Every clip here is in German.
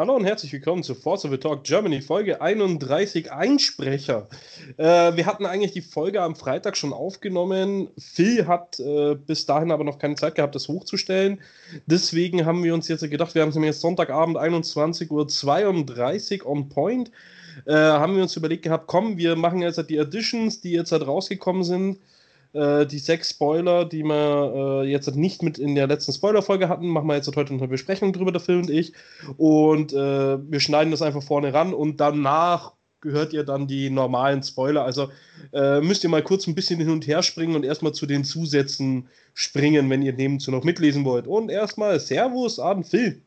Hallo und herzlich willkommen zu Force of the Talk Germany, Folge 31 Einsprecher. Äh, wir hatten eigentlich die Folge am Freitag schon aufgenommen. Phil hat äh, bis dahin aber noch keine Zeit gehabt, das hochzustellen. Deswegen haben wir uns jetzt gedacht, wir haben es jetzt Sonntagabend 21.32 Uhr on point. Äh, haben wir uns überlegt gehabt, komm, wir machen jetzt die Additions, die jetzt halt rausgekommen sind äh, die sechs Spoiler, die wir äh, jetzt nicht mit in der letzten Spoiler-Folge hatten, machen wir jetzt heute eine Besprechung drüber, der Phil und ich. Und äh, wir schneiden das einfach vorne ran und danach gehört ihr dann die normalen Spoiler. Also äh, müsst ihr mal kurz ein bisschen hin und her springen und erstmal zu den Zusätzen springen, wenn ihr nebenzu noch mitlesen wollt. Und erstmal Servus an Phil.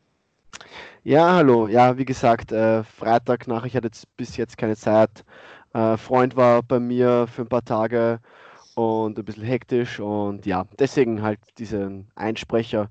Ja, hallo. Ja, wie gesagt, äh, Freitag nach, ich hatte jetzt bis jetzt keine Zeit. Äh, Freund war bei mir für ein paar Tage und ein bisschen hektisch und ja, deswegen halt diesen Einsprecher.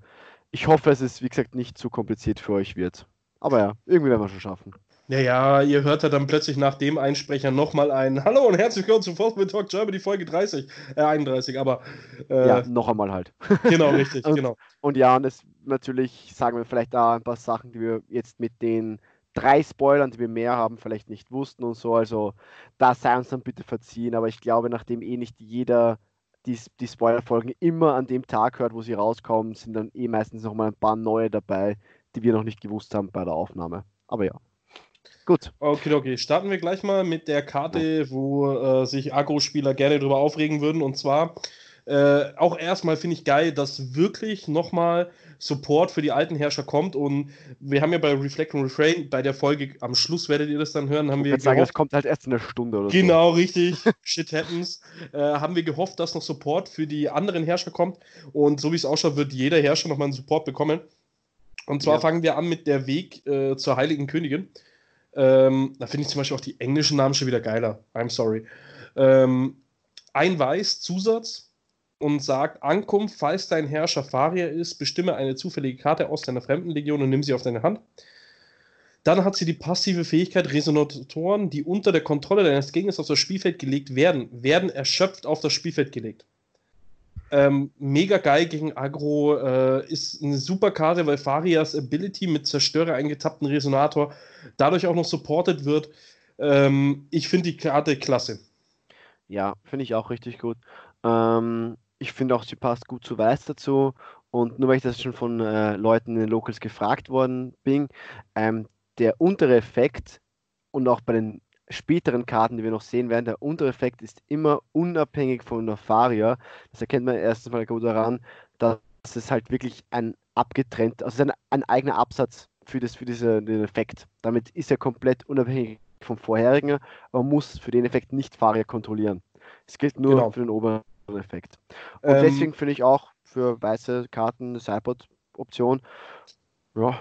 Ich hoffe, es, wie gesagt, nicht zu kompliziert für euch wird. Aber ja, irgendwie werden wir schon schaffen. Naja, ihr hört ja dann plötzlich nach dem Einsprecher nochmal ein Hallo und herzlich willkommen zu Fourth Talk Germany Folge 30, äh, 31, aber. Äh, ja, noch einmal halt. Genau, richtig, und, genau. Und ja, und es natürlich sagen wir vielleicht da ein paar Sachen, die wir jetzt mit den drei Spoilern, die wir mehr haben, vielleicht nicht wussten und so. Also da sei uns dann bitte verziehen. Aber ich glaube, nachdem eh nicht jeder die, die Spoiler-Folgen immer an dem Tag hört, wo sie rauskommen, sind dann eh meistens noch mal ein paar neue dabei, die wir noch nicht gewusst haben bei der Aufnahme. Aber ja. Gut. Okay, okay. Starten wir gleich mal mit der Karte, wo äh, sich Agro-Spieler gerne drüber aufregen würden. Und zwar äh, auch erstmal finde ich geil, dass wirklich nochmal Support für die alten Herrscher kommt. Und wir haben ja bei Reflect and Refrain, bei der Folge, am Schluss werdet ihr das dann hören, haben wir. Ich sagen, das kommt halt erst in einer Stunde oder Genau, so. richtig. Shit happens. Äh, haben wir gehofft, dass noch Support für die anderen Herrscher kommt. Und so wie es ausschaut, wird jeder Herrscher nochmal einen Support bekommen. Und zwar ja. fangen wir an mit der Weg äh, zur Heiligen Königin. Ähm, da finde ich zum Beispiel auch die englischen Namen schon wieder geiler. I'm sorry. Ähm, ein Weiß, Zusatz, und sagt: Ankunft, falls dein Herrscher Faria ist, bestimme eine zufällige Karte aus deiner Fremdenlegion und nimm sie auf deine Hand. Dann hat sie die passive Fähigkeit, Resonatoren, die unter der Kontrolle deines Gegners auf das Spielfeld gelegt werden, werden erschöpft auf das Spielfeld gelegt. Ähm, mega geil gegen Agro, äh, ist eine super Karte, weil Farias Ability mit Zerstörer eingetappten Resonator dadurch auch noch supported wird. Ähm, ich finde die Karte klasse. Ja, finde ich auch richtig gut. Ähm, ich finde auch, sie passt gut zu Weiß dazu. Und nur weil ich das schon von äh, Leuten in den Locals gefragt worden bin, ähm, der untere Effekt und auch bei den späteren Karten, die wir noch sehen werden, der untere Effekt ist immer unabhängig von der Faria. Das erkennt man erstens mal gut daran, dass es halt wirklich ein abgetrennt, also ein, ein eigener Absatz für, das, für diese, den Effekt. Damit ist er komplett unabhängig vom vorherigen, aber man muss für den Effekt nicht Faria kontrollieren. Es gilt nur genau. für den oberen Effekt. Und ähm, deswegen finde ich auch für weiße Karten eine Cypod-Option. Ja,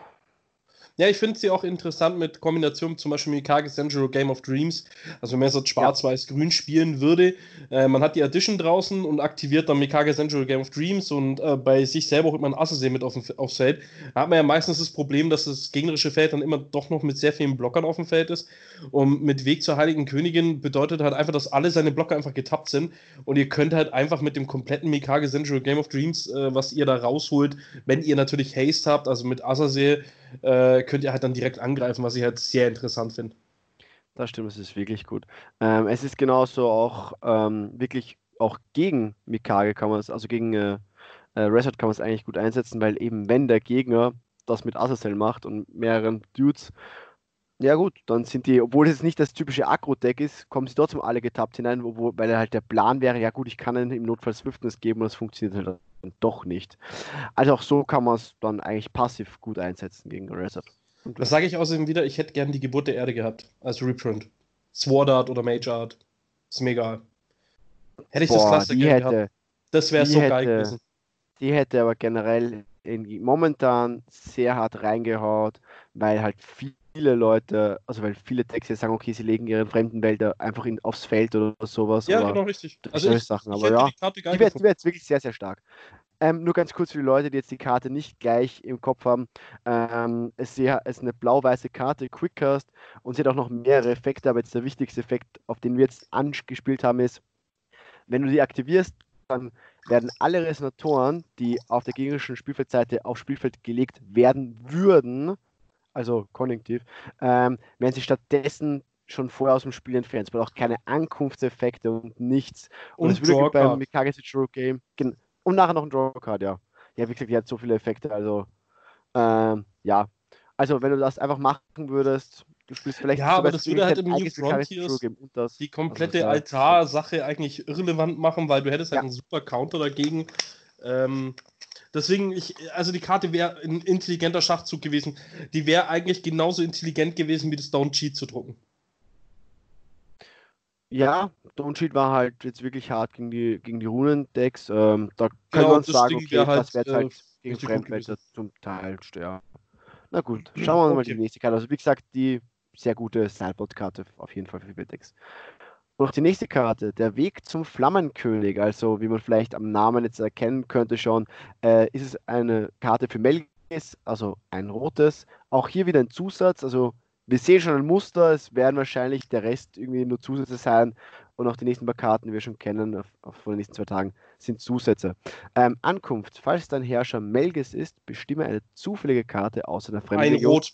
ja, ich finde sie auch interessant mit Kombination zum Beispiel Mikage Senjuro Game of Dreams. Also wenn man so schwarz-weiß-grün spielen würde, äh, man hat die Addition draußen und aktiviert dann Mikage Senjuro Game of Dreams und äh, bei sich selber holt man Assassin mit auf aufs Feld. Da hat man ja meistens das Problem, dass das gegnerische Feld dann immer doch noch mit sehr vielen Blockern auf dem Feld ist. Und mit Weg zur Heiligen Königin bedeutet halt einfach, dass alle seine Blocker einfach getappt sind und ihr könnt halt einfach mit dem kompletten Mikage Senjuro Game of Dreams, äh, was ihr da rausholt, wenn ihr natürlich Haste habt, also mit Azazel, äh, könnt ihr halt dann direkt angreifen, was ich halt sehr interessant finde. Das stimmt, es ist wirklich gut. Ähm, es ist genauso auch ähm, wirklich auch gegen Mikage kann man es, also gegen äh, äh, Reset kann man es eigentlich gut einsetzen, weil eben wenn der Gegner das mit Azazel macht und mehreren Dudes, ja gut, dann sind die, obwohl es nicht das typische Agro-Deck ist, kommen sie trotzdem alle getappt hinein, wo, weil halt der Plan wäre, ja gut, ich kann ihnen im Notfall Swiftness geben und das funktioniert halt doch nicht. Also auch so kann man es dann eigentlich passiv gut einsetzen gegen Reset. Das sage ich außerdem wieder, ich hätte gerne die Geburt der Erde gehabt als Reprint. Sword Art oder Mage Art. Ist mir egal. Hätte ich Boah, das hätte, gehabt. Das wäre so hätte, geil gewesen. Die hätte aber generell momentan sehr hart reingehaut, weil halt viel viele Leute, also weil viele Texte sagen, okay, sie legen ihre Fremdenwälder einfach in, aufs Feld oder sowas. Ja, oder genau, richtig. Also ich, Sachen. Aber ja, die, die wird jetzt wirklich sehr, sehr stark. Ähm, nur ganz kurz für die Leute, die jetzt die Karte nicht gleich im Kopf haben. Ähm, es ist eine blau-weiße Karte, Quickcast, und sie hat auch noch mehrere Effekte, aber jetzt der wichtigste Effekt, auf den wir jetzt angespielt haben, ist, wenn du die aktivierst, dann werden alle Resonatoren, die auf der gegnerischen Spielfeldseite aufs Spielfeld gelegt werden würden, also konjunktiv, ähm, werden sie stattdessen schon vorher aus dem Spiel entfernt. Es braucht auch keine Ankunftseffekte und nichts. Und, und es wird beim Mikage True Game und nachher noch ein Drawcard, ja. Ja, wie gesagt, die hat so viele Effekte, also ähm, ja. Also wenn du das einfach machen würdest, du spielst vielleicht Ja, aber das würde halt im New Frontiers das, die komplette also Altar-Sache eigentlich irrelevant machen, weil du hättest halt ja. einen super Counter dagegen. Ähm, deswegen, ich, also die Karte wäre ein intelligenter Schachzug gewesen. Die wäre eigentlich genauso intelligent gewesen, wie das Down Cheat zu drucken. Ja, Don't Cheat war halt jetzt wirklich hart gegen die, gegen die Runendecks. Ähm, da können genau, wir uns sagen, okay, halt, das wird halt äh, gegen Fremdwälzer zum Teil ja. Na gut, schauen wir okay. mal die nächste Karte. Also wie gesagt, die sehr gute Sideboard-Karte auf jeden Fall für Decks. Und auch die nächste Karte, der Weg zum Flammenkönig. Also wie man vielleicht am Namen jetzt erkennen könnte schon, äh, ist es eine Karte für Melgis, also ein rotes. Auch hier wieder ein Zusatz, also wir sehen schon ein Muster, es werden wahrscheinlich der Rest irgendwie nur Zusätze sein und auch die nächsten paar Karten, die wir schon kennen, auf, auf von den nächsten zwei Tagen, sind Zusätze. Ähm, Ankunft. Falls dein Herrscher Melges ist, bestimme eine zufällige Karte aus einer fremden Ein Region Rot.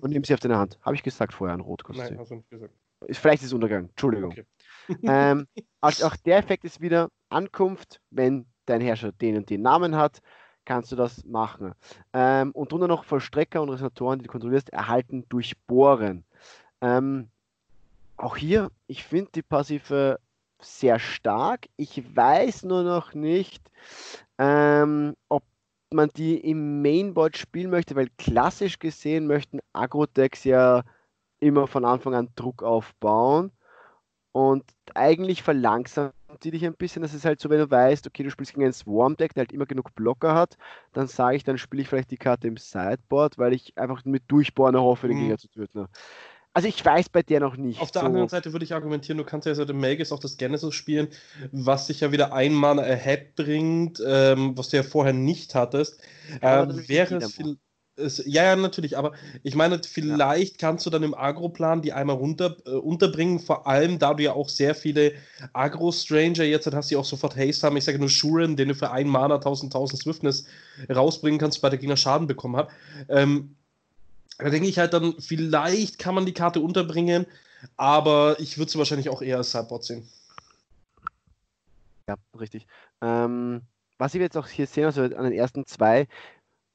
und nimm sie auf deine Hand. Habe ich gesagt vorher, ein Rot kostet Nein, hast du nicht gesagt. Vielleicht ist es Untergang, Entschuldigung. Okay. ähm, also auch der Effekt ist wieder Ankunft, wenn dein Herrscher den und den Namen hat kannst du das machen. Ähm, und drunter noch Vollstrecker und Resonatoren, die du kontrollierst, erhalten durchbohren. Ähm, auch hier, ich finde die Passive sehr stark. Ich weiß nur noch nicht, ähm, ob man die im Mainboard spielen möchte, weil klassisch gesehen möchten Agro-Decks ja immer von Anfang an Druck aufbauen. Und eigentlich verlangsamt die dich ein bisschen. Das ist halt so, wenn du weißt, okay, du spielst gegen ein Swarm-Deck, der halt immer genug Blocker hat, dann sage ich, dann spiele ich vielleicht die Karte im Sideboard, weil ich einfach mit Durchbohren hoffe, den mhm. Gegner zu töten. Also ich weiß bei der noch nicht. Auf der so. anderen Seite würde ich argumentieren, du kannst ja seit dem Magus auch das Genesis spielen, was dich ja wieder ein Mana ahead bringt, ähm, was du ja vorher nicht hattest. Ähm, wäre es viel, es, ja, ja, natürlich, aber ich meine, vielleicht ja. kannst du dann im Agro-Plan die einmal runter, äh, unterbringen, vor allem da du ja auch sehr viele Agro-Stranger jetzt hast, die auch sofort Haste haben. Ich sage nur Shuren, den du für einen Mana 1000, 1000 Swiftness rausbringen kannst, weil der Gegner Schaden bekommen hat. Ähm, da denke ich halt dann, vielleicht kann man die Karte unterbringen, aber ich würde sie wahrscheinlich auch eher als Sideboard sehen. Ja, richtig. Ähm, was wir jetzt auch hier sehen, also an den ersten zwei,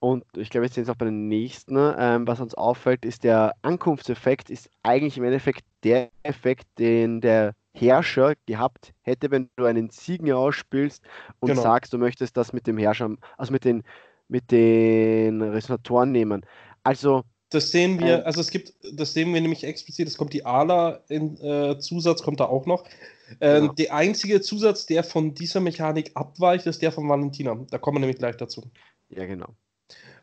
und ich glaube, wir sehen es auch bei den nächsten. Ähm, was uns auffällt, ist der Ankunftseffekt, ist eigentlich im Endeffekt der Effekt, den der Herrscher gehabt hätte, wenn du einen Siegen ausspielst und genau. sagst, du möchtest das mit dem Herrscher, also mit den, mit den Resonatoren nehmen. Also. Das sehen wir, ähm, also es gibt, das sehen wir nämlich explizit, es kommt die ALA in äh, Zusatz, kommt da auch noch. Ähm, genau. Der einzige Zusatz, der von dieser Mechanik abweicht, ist der von Valentina. Da kommen wir nämlich gleich dazu. Ja, genau.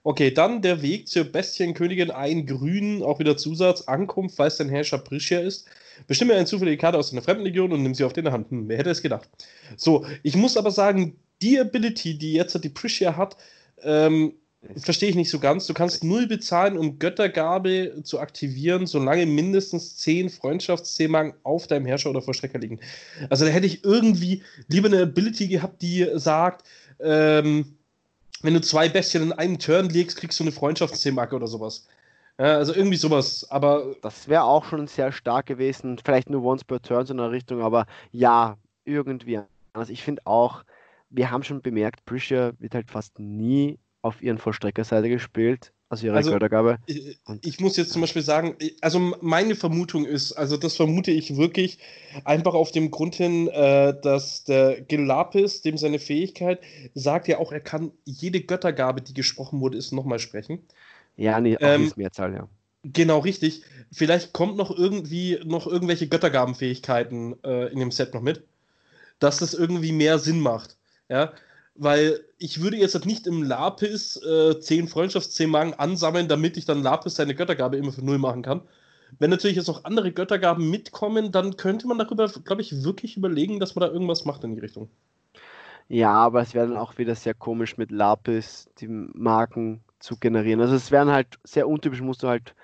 Okay, dann der Weg zur Bestienkönigin, ein Grün, auch wieder Zusatz, Ankunft, falls dein Herrscher Prischia ist. Bestimme eine zufällige Karte aus einer Fremdenlegion und nimm sie auf deine Hand. Hm, wer hätte es gedacht? So, ich muss aber sagen, die Ability, die jetzt die Prischia hat, ähm, verstehe ich nicht so ganz. Du kannst null bezahlen, um Göttergabe zu aktivieren, solange mindestens 10 Freundschaftsthemen auf deinem Herrscher oder Vollstrecker liegen. Also da hätte ich irgendwie lieber eine Ability gehabt, die sagt, ähm, wenn du zwei Bestien in einen Turn legst, kriegst du eine Freundschaftsthemarke oder sowas. Ja, also irgendwie sowas, aber. Das wäre auch schon sehr stark gewesen. Vielleicht nur once per turn so in der Richtung, aber ja, irgendwie. Also ich finde auch, wir haben schon bemerkt, Prisha wird halt fast nie auf ihren Vollstreckerseite gespielt also ihre also, Fördergabe. Ich, ich, muss jetzt zum Beispiel sagen, also meine Vermutung ist, also das vermute ich wirklich einfach auf dem Grund hin, äh, dass der Gelapis, dem seine Fähigkeit, sagt ja auch, er kann jede Göttergabe, die gesprochen wurde, ist nochmal sprechen. Ja, nee, auch ähm, Mehrzahl, ja. Genau, richtig. Vielleicht kommt noch irgendwie noch irgendwelche Göttergabenfähigkeiten äh, in dem Set noch mit, dass das irgendwie mehr Sinn macht. Ja, weil ich würde jetzt halt nicht im Lapis äh, 10 Freundschaftsthemen ansammeln, damit ich dann Lapis seine Göttergabe immer für null machen kann. Wenn natürlich jetzt noch andere Göttergaben mitkommen, dann könnte man darüber, glaube ich, wirklich überlegen, dass man da irgendwas macht in die Richtung. Ja, aber es wäre dann auch wieder sehr komisch mit Lapis die Marken zu generieren. Also es wären halt sehr untypisch, musst du halt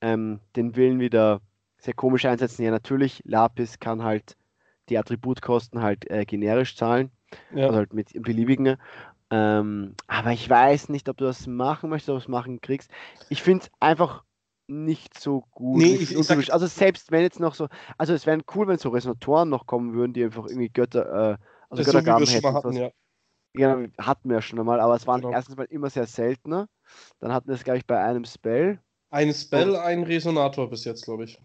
ähm, den Willen wieder sehr komisch einsetzen. Ja, natürlich, Lapis kann halt die Attributkosten halt äh, generisch zahlen ja. Also halt mit beliebigen. Ähm, aber ich weiß nicht, ob du das machen möchtest, ob du es machen kriegst. Ich finde es einfach nicht so gut. Nee, ich- ich sag- also selbst wenn jetzt noch so, also es wären cool, wenn so Resonatoren noch kommen würden, die einfach irgendwie Götter, äh, also so Göttergaben schon hätten. hatten, ja. Ja, hatten wir ja schon einmal, aber es waren Genau. erstens mal immer sehr seltener. Dann hatten wir es, glaube ich, bei einem Spell. Ein Spell, ein Resonator bis jetzt, glaube ich.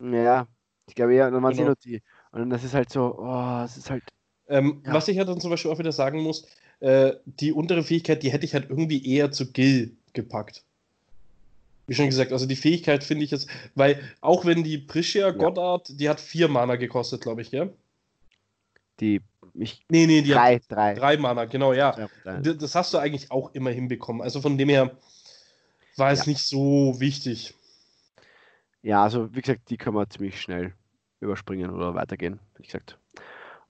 Ja, ich glaube eher, dann waren sie Genau. nur die. Und das ist halt so, oh, es ist halt, Ähm, Ja. Was ich halt dann zum Beispiel auch wieder sagen muss, äh, die untere Fähigkeit, die hätte ich halt irgendwie eher zu Gil gepackt. Wie schon gesagt, also die Fähigkeit finde ich jetzt, weil auch wenn die Priscia Goddard, die hat vier Mana gekostet, glaube ich, ja? die, ich, Nee, nee, die drei, hat drei. drei Mana, genau, ja. Ja, Das hast du eigentlich auch immer hinbekommen. Also von dem her war es Ja. nicht so wichtig. Ja, also wie gesagt, die können wir ziemlich schnell überspringen oder weitergehen, wie gesagt.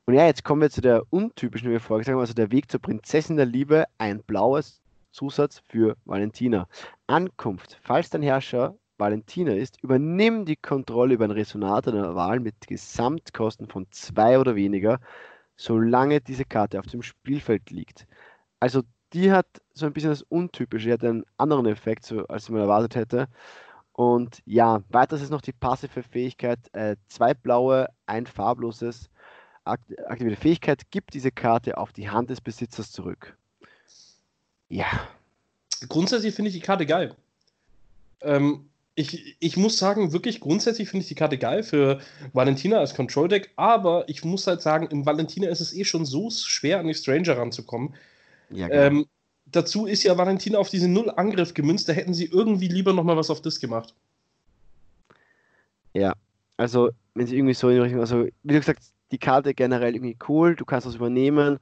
Und ja, jetzt kommen wir zu der untypischen, wie wir vorgesagt haben, also der Weg zur Prinzessin der Liebe, ein blaues Zusatz für Valentina. Ankunft, falls dein Herrscher Valentina ist, übernimm die Kontrolle über einen Resonator deiner Wahl mit Gesamtkosten von zwei oder weniger, solange diese Karte auf dem Spielfeld liegt. Also die hat so ein bisschen das Untypische, die hat einen anderen Effekt, so, als man erwartet hätte. Und ja, weiters ist noch die passive Fähigkeit, äh, zwei blaue, ein farbloses, aktivierte Fähigkeit, gibt diese Karte auf die Hand des Besitzers zurück. Ja, Grundsätzlich finde ich die Karte geil. Ähm, ich, ich muss sagen, wirklich grundsätzlich finde ich die Karte geil für Valentina als Control Deck, aber ich muss halt sagen, im Valentina ist es eh schon so schwer, an die Stranger ranzukommen. ja genau. Ähm, dazu ist ja Valentina auf diesen Null-Angriff gemünzt, da hätten sie irgendwie lieber nochmal was auf das gemacht. Ja, also wenn sie irgendwie so in die Richtung, also wie du gesagt, die Karte generell irgendwie cool, du kannst das übernehmen,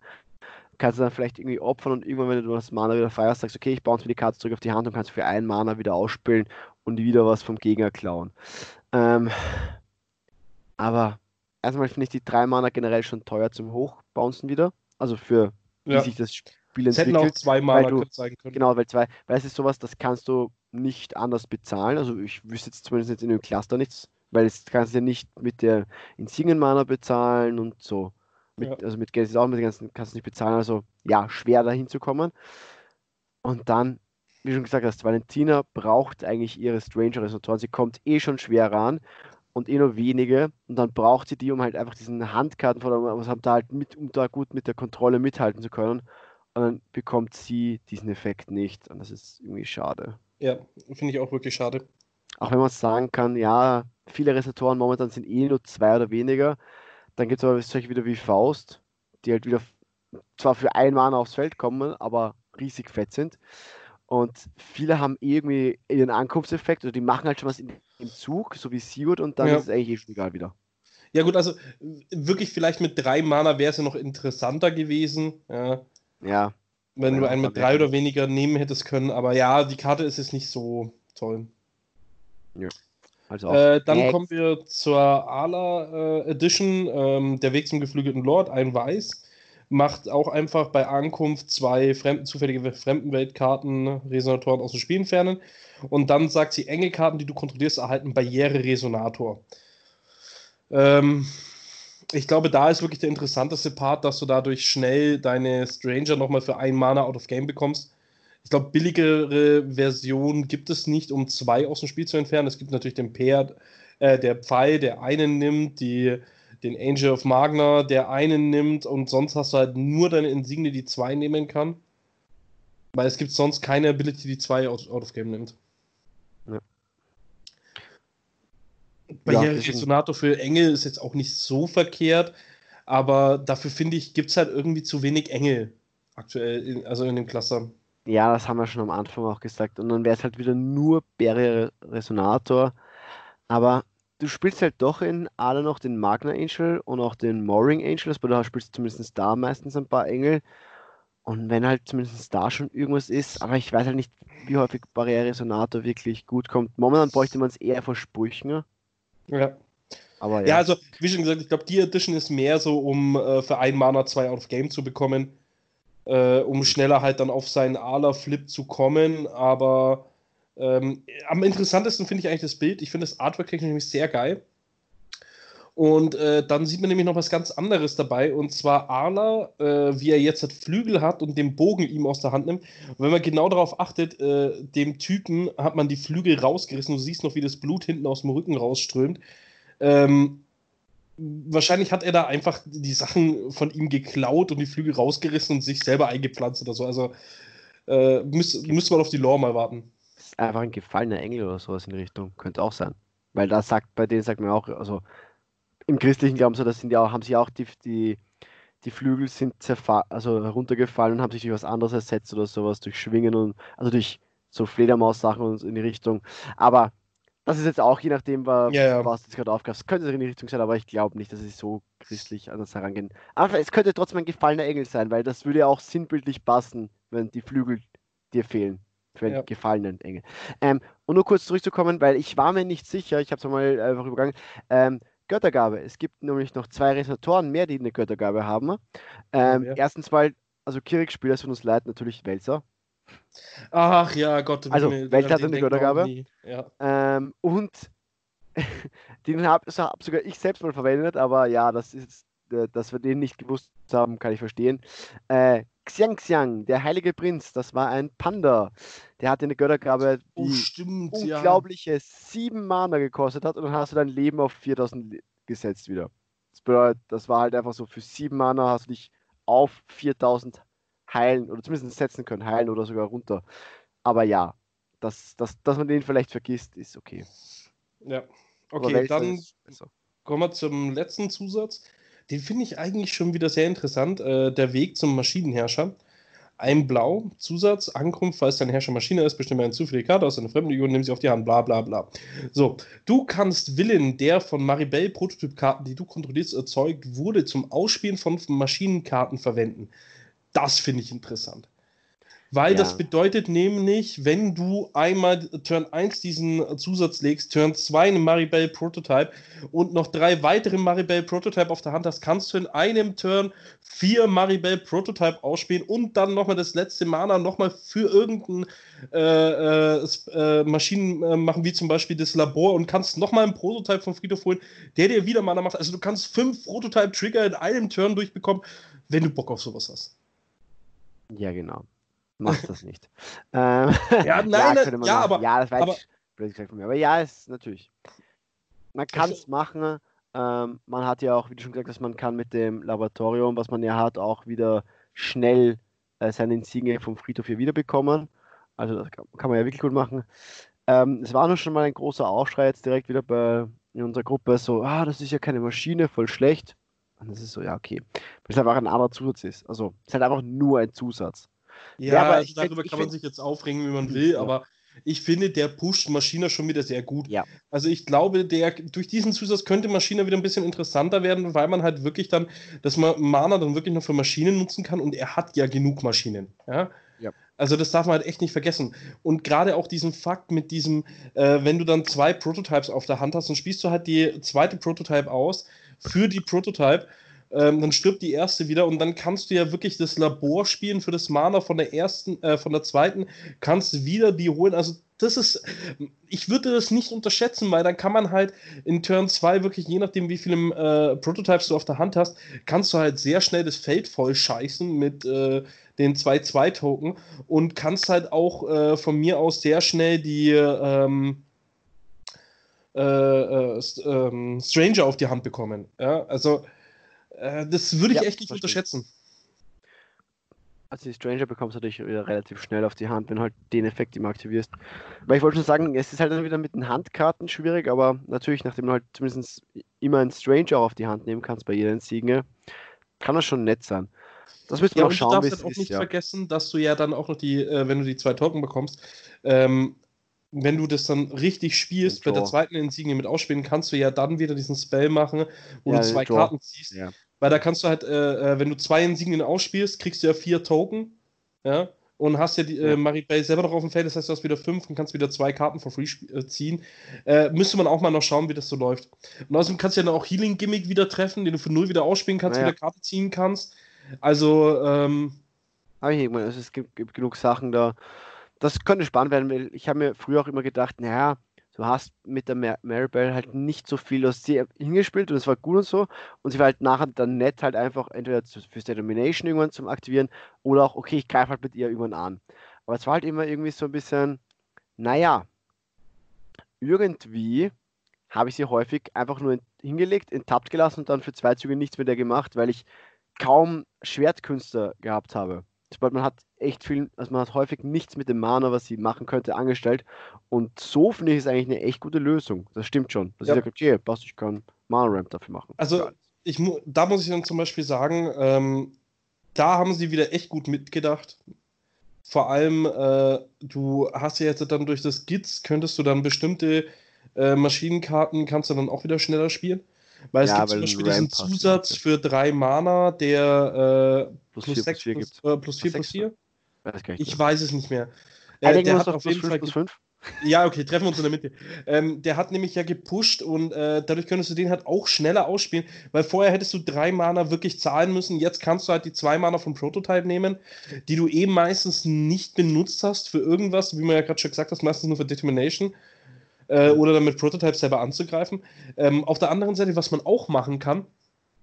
kannst dann vielleicht irgendwie opfern und irgendwann, wenn du das Mana wieder feierst, sagst, okay, ich bounce mir die Karte zurück auf die Hand und kannst für einen Mana wieder ausspielen und wieder was vom Gegner klauen. Ähm, aber erstmal finde ich die drei Mana generell schon teuer zum Hochbouncen wieder, also für wie Ja. sich das Spiel Es hätten auch entwickelt. zwei Mana du- sein können. Genau, weil zwei, weil es ist sowas, das kannst du nicht anders bezahlen. Also ich wüsste jetzt zumindest jetzt in dem Cluster nichts, weil es kannst du ja nicht mit der Insignienmana bezahlen und so. Mit, Ja. Also mit Geld ist auch mit den ganzen kannst du nicht bezahlen. Also ja, schwer dahin zu kommen. Und dann, wie schon gesagt hast, Valentina braucht eigentlich ihre Stranger Resonatoren. Sie kommt eh schon schwer ran und eh nur wenige. Und dann braucht sie die, um halt einfach diesen Handkarten von was haben da halt mit, um da gut mit der Kontrolle mithalten zu können. Und dann bekommt sie diesen Effekt nicht. Und das ist irgendwie schade. Ja, finde ich auch wirklich schade. Auch wenn man sagen kann, ja, viele Resetoren momentan sind eh nur zwei oder weniger. Dann gibt es aber solche wieder wie Faust, die halt wieder zwar für ein Mana aufs Feld kommen, aber riesig fett sind. Und viele haben eh irgendwie ihren Ankunftseffekt oder die machen halt schon was im Zug, so wie Sigurd, und dann Ja. ist es eigentlich eh schon egal wieder. Ja, gut, also wirklich vielleicht mit drei Mana wäre es ja noch interessanter gewesen. Ja, Ja, wenn Ja, du einen mit drei ja. oder weniger nehmen hättest können. Aber ja, die Karte ist jetzt nicht so toll. Also. Äh, dann Next. kommen wir zur Ala äh, Edition. Ähm, der Weg zum geflügelten Lord, ein Weiß. Macht auch einfach bei Ankunft zwei fremden, zufällige Fremdenweltkarten, Resonatoren aus dem Spiel entfernen. Und dann sagt sie, enge Karten, die du kontrollierst, erhalten Barriere-Resonator. Ähm, ich glaube, da ist wirklich der interessanteste Part, dass du dadurch schnell deine Stranger nochmal für ein Mana out of game bekommst. Ich glaube, billigere Versionen gibt es nicht, um zwei aus dem Spiel zu entfernen. Es gibt natürlich den Pair, äh, der Pfeil, der einen nimmt, die, den Angel of Magna, der einen nimmt und sonst hast du halt nur deine Insigne, die zwei nehmen kann. Weil es gibt sonst keine Ability, die zwei out, out of game nimmt. Ja. Barriere deswegen- Resonator für Engel ist jetzt auch nicht so verkehrt, aber dafür finde ich, gibt es halt irgendwie zu wenig Engel aktuell, in, also in dem Cluster. Ja, das haben wir schon am Anfang auch gesagt. Und dann wäre es halt wieder nur Barrier Resonator. Aber du spielst halt doch in alle noch den Magna Angel und auch den Mooring Angel. Also da spielst du zumindest da meistens ein paar Engel. Und wenn halt zumindest da schon irgendwas ist, aber ich weiß halt nicht, wie häufig Barriere Resonator wirklich gut kommt. Momentan bräuchte man es eher vor Sprüchen. Ja. Aber Ja, ja, also, wie schon gesagt, ich glaube, die Edition ist mehr so, um äh, für ein Mana zwei out of game zu bekommen, äh, um schneller halt dann auf seinen Ala-Flip zu kommen. Aber ähm, am interessantesten finde ich eigentlich das Bild. Ich finde das Artwork technisch nämlich sehr geil. Und äh, dann sieht man nämlich noch was ganz anderes dabei, und zwar Arla, äh, wie er jetzt hat Flügel hat und den Bogen ihm aus der Hand nimmt. Und wenn man genau darauf achtet, äh, dem Typen hat man die Flügel rausgerissen. Du siehst noch, wie das Blut hinten aus dem Rücken rausströmt. Ähm, wahrscheinlich hat er da einfach die Sachen von ihm geklaut und die Flügel rausgerissen und sich selber eingepflanzt oder so. Also äh, müsste müsst man auf die Lore mal warten. Das ist einfach ein gefallener Engel oder sowas in die Richtung. Könnte auch sein. Weil da sagt, bei denen sagt man auch, also im christlichen Glauben so, das sind ja auch, haben sie auch die, die, die Flügel sind also heruntergefallen und haben sich durch was anderes ersetzt oder sowas, durch Schwingen und also durch so Fledermaus-Sachen und in die Richtung. Aber das ist jetzt auch je nachdem, was, ja, ja. was jetzt gerade aufgreifst. Könnte es in die Richtung sein, aber ich glaube nicht, dass sie so christlich an das herangehen. Aber es könnte trotzdem ein gefallener Engel sein, weil das würde ja auch sinnbildlich passen, wenn die Flügel dir fehlen. Für einen ja. gefallenen Engel. Ähm, und nur kurz zurückzukommen, weil ich war mir nicht sicher, ich habe es mal einfach übergangen. Ähm, Göttergabe. Es gibt nämlich noch zwei Resatoren mehr, die eine Göttergabe haben. Ähm, ja. Erstens mal, also Kirik-Spieler, es tut uns leid, natürlich Welser. Ach ja, Gott. Also, Welt hat eine Göttergabe. Ja. Ähm, und den habe hab sogar ich selbst mal verwendet, aber ja, das ist, äh, dass wir den nicht gewusst haben, kann ich verstehen. Äh, Xiang Xiang, der heilige Prinz, das war ein Panda. Der hatte eine Göttergabe, die oh, stimmt, unglaubliche ja. sieben Mana gekostet hat und dann hast du dein Leben auf 4000 gesetzt wieder. Das bedeutet, das war halt einfach so, für sieben Mana hast du dich auf 4000 heilen oder zumindest setzen können, heilen oder sogar runter. Aber ja, dass, dass, dass man den vielleicht vergisst, ist okay. Ja, okay, dann kommen wir zum letzten Zusatz. Den finde ich eigentlich schon wieder sehr interessant. Äh, der Weg zum Maschinenherrscher. Ein Blau, Zusatz, Ankunft, falls dein Herrscher Maschine ist, bestimme eine zufällige Karte aus einer Fremdenlegion, nimm sie auf die Hand, bla bla bla. So, du kannst Willen, der von Maribel Prototypkarten, die du kontrollierst, erzeugt wurde, zum Ausspielen von Maschinenkarten verwenden. Das finde ich interessant. Weil ja. das bedeutet nämlich, wenn du einmal Turn 1 diesen Zusatz legst, Turn 2 eine Maribel Prototype und noch drei weitere Maribel Prototype auf der Hand hast, kannst du in einem Turn vier Maribel Prototype ausspielen und dann nochmal das letzte Mana nochmal für irgendeine äh, äh, äh, Maschinen äh, machen, wie zum Beispiel das Labor und kannst nochmal einen Prototype von Friedhof holen, der dir wieder Mana macht. Also du kannst fünf Prototype-Trigger in einem Turn durchbekommen, wenn du Bock auf sowas hast. Ja, genau. Mach das nicht. ähm, ja, nein, ja, ja aber. Ja, das war aber, blöd gesagt von mir. Aber ja, ist natürlich. Man kann es machen. Ähm, man hat ja auch, wie du schon gesagt hast, man kann mit dem Laboratorium, was man ja hat, auch wieder schnell äh, seine Insigne vom Friedhof hier wiederbekommen. Also das kann, kann man ja wirklich gut machen. Ähm, es war nur schon mal ein großer Aufschrei jetzt direkt wieder bei in unserer Gruppe, so, ah, das ist ja keine Maschine, voll schlecht. Und das ist so, ja, okay. Weil es einfach ein anderer Zusatz ist. Also, es ist halt einfach nur ein Zusatz. Ja, ja aber also darüber find, kann man sich jetzt aufregen, wie man will, ja. aber ich finde, der pusht Maschine schon wieder sehr gut. Ja. Also ich glaube, der durch diesen Zusatz könnte Maschine wieder ein bisschen interessanter werden, weil man halt wirklich dann, dass man Mana dann wirklich noch für Maschinen nutzen kann und er hat ja genug Maschinen. Ja. ja. Also das darf man halt echt nicht vergessen. Und gerade auch diesen Fakt mit diesem, äh, wenn du dann zwei Prototypes auf der Hand hast, dann spielst du halt die zweite Prototype aus für die Prototype ähm, dann stirbt die erste wieder und dann kannst du ja wirklich das Labor spielen für das Mana von der ersten, äh, von der zweiten, kannst wieder die holen. Also das ist, ich würde das nicht unterschätzen, weil dann kann man halt in Turn 2 wirklich, je nachdem wie viele äh, Prototypes du auf der Hand hast, kannst du halt sehr schnell das Feld voll scheißen mit äh, den 2-2-Token und kannst halt auch äh, von mir aus sehr schnell die ähm, äh, äh, ähm, Stranger auf die Hand bekommen. Ja, also äh, das würde ich ja, echt nicht unterschätzen. Also die Stranger bekommst du natürlich wieder relativ schnell auf die Hand, wenn halt den Effekt immer aktivierst. Weil ich wollte schon sagen, es ist halt dann wieder mit den Handkarten schwierig, aber natürlich, nachdem du halt zumindest immer einen Stranger auf die Hand nehmen kannst bei jeder Insigne, kann das schon nett sein. Das wir ja, auch schauen, wie es ist. Du darfst halt auch nicht ja. vergessen, dass du ja dann auch noch die, äh, wenn du die zwei Token bekommst, ähm, wenn du das dann richtig spielst, bei der zweiten Insigne mit ausspielen, kannst du ja dann wieder diesen Spell machen, wo ja, du zwei Karten ziehst. Ja. Weil da kannst du halt, äh, äh, wenn du zwei Insignien ausspielst, kriegst du ja vier Token. Ja. Und hast ja die äh, Maribel selber noch auf dem Feld, das heißt, du hast wieder fünf und kannst wieder zwei Karten for free äh, ziehen. Äh, müsste man auch mal noch schauen, wie das so läuft. Und außerdem kannst du ja dann auch Healing-Gimmick wieder treffen, den du für null wieder ausspielen kannst, naja. wieder Karte ziehen kannst. Also, ähm. Aber ich meine, es gibt, gibt genug Sachen da. Das könnte spannend werden, weil ich habe mir früher auch immer gedacht, naja, du hast mit der Mar Maribel halt nicht so viel aus sie hingespielt und es war gut und so. Und sie war halt nachher dann nett halt einfach entweder fürs Determination irgendwann zum Aktivieren oder auch, okay, ich greife halt mit ihr irgendwann an. Aber es war halt immer irgendwie so ein bisschen, naja, irgendwie habe ich sie häufig einfach nur hingelegt, enttappt gelassen und dann für zwei Züge nichts mit der gemacht, weil ich kaum Schwertkünstler gehabt habe. Sobald man hat echt viel, also man hat häufig nichts mit dem Mana, was sie machen könnte, angestellt. Und so finde ich es eigentlich eine echt gute Lösung. Das stimmt schon. Dass ja. ich sage, okay, passt, ich kann Mana-Ramp dafür machen. Also, ich da muss ich dann zum Beispiel sagen, ähm, da haben sie wieder echt gut mitgedacht. Vor allem, äh, du hast ja jetzt dann durch das Gits, könntest du dann bestimmte äh, Maschinenkarten, kannst du dann auch wieder schneller spielen. Weil es ja, gibt zum Beispiel diesen Zusatz für drei Mana, der äh, plus, plus 6 plus, äh, plus 4 plus 4. Ich weiß es nicht mehr. Äh, der hat auf jeden Fall. Plus 5? Ja, okay, treffen wir uns in der Mitte. Ähm, der hat nämlich ja gepusht und äh, dadurch könntest du den halt auch schneller ausspielen, weil vorher hättest du drei Mana wirklich zahlen müssen. Jetzt kannst du halt die zwei Mana vom Prototype nehmen, die du eben meistens nicht benutzt hast für irgendwas, wie man ja gerade schon gesagt hat, meistens nur für Determination äh, oder dann mit Prototype selber anzugreifen. Ähm, auf der anderen Seite, was man auch machen kann,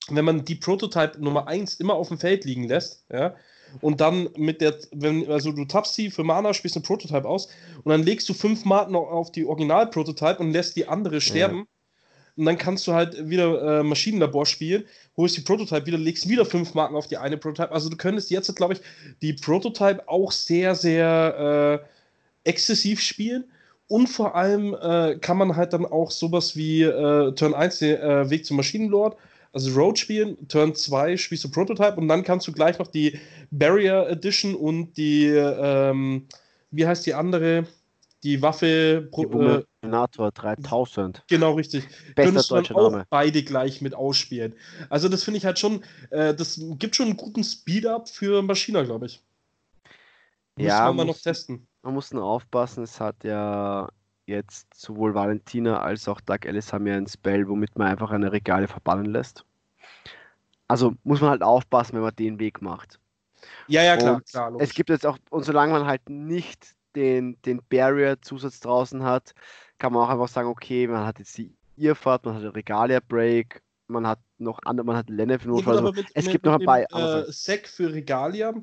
wenn man die Prototype Nummer 1 immer auf dem Feld liegen lässt, ja, und dann mit der, wenn, also du tappst sie für Mana, spielst einen Prototype aus und dann legst du fünf Marken auf die Original-Prototype und lässt die andere sterben. Ja. Und dann kannst du halt wieder äh, Maschinenlabor spielen, holst die Prototype wieder, legst wieder fünf Marken auf die eine Prototype. Also du könntest jetzt, glaube ich, die Prototype auch sehr, sehr äh, exzessiv spielen. Und vor allem äh, kann man halt dann auch sowas wie äh, Turn 1 den äh, Weg zum Maschinenlord, also Road spielen, Turn 2 spielst du Prototype und dann kannst du gleich noch die Barrier Edition und die, ähm, wie heißt die andere? Die Waffe. Pro, die Terminator 3000. Genau, richtig. Bester Könntest du dann auch Name. beide gleich mit ausspielen. Also, das finde ich halt schon, äh, das gibt schon einen guten Speed-Up für Maschiner, glaube ich. Müssen ja, wir mal noch testen man muss nur aufpassen, es hat ja jetzt sowohl Valentina als auch Doug Ellis haben ja ein Spell, womit man einfach eine Regale verbannen lässt. Also muss man halt aufpassen, wenn man den Weg macht. Ja, ja, klar. klar es gibt jetzt auch, und solange man halt nicht den, den Barrier-Zusatz draußen hat, kann man auch einfach sagen, okay, man hat jetzt die Irrfahrt, man hat den Regalia-Break, man hat noch andere, man hat Lenne für Notfall. Also, es mit, gibt noch ein paar. Äh, Sec für Regalia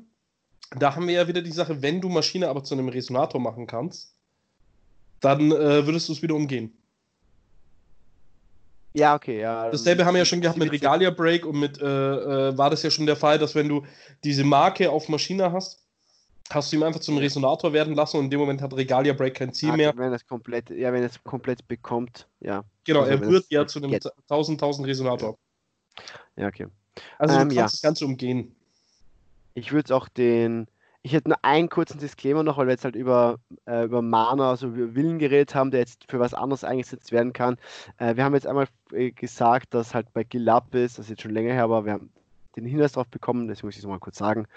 da haben wir ja wieder die Sache, wenn du Maschine aber zu einem Resonator machen kannst, dann äh, würdest du es wieder umgehen. Ja, okay, ja. Dasselbe haben wir ja schon gehabt mit Regalia Break und mit, äh, äh, war das ja schon der Fall, dass wenn du diese Marke auf Maschine hast, hast du ihm einfach zum Resonator werden lassen und in dem Moment hat Regalia Break kein Ziel ah, mehr. Wenn es komplett, ja, wenn es komplett bekommt, ja. Genau, also er wird ja zu einem 1000, 1000 Resonator. Ja, okay. Also du ähm, kannst ja. das Ganze umgehen. Ich würde auch den. Ich hätte nur einen kurzen Disclaimer noch, weil wir jetzt halt über, äh, über Mana, also über Willen geredet haben, der jetzt für was anderes eingesetzt werden kann. Äh, wir haben jetzt einmal äh, gesagt, dass halt bei Gilap ist, das ist jetzt schon länger her, aber wir haben den Hinweis darauf bekommen, das muss ich noch mal kurz sagen,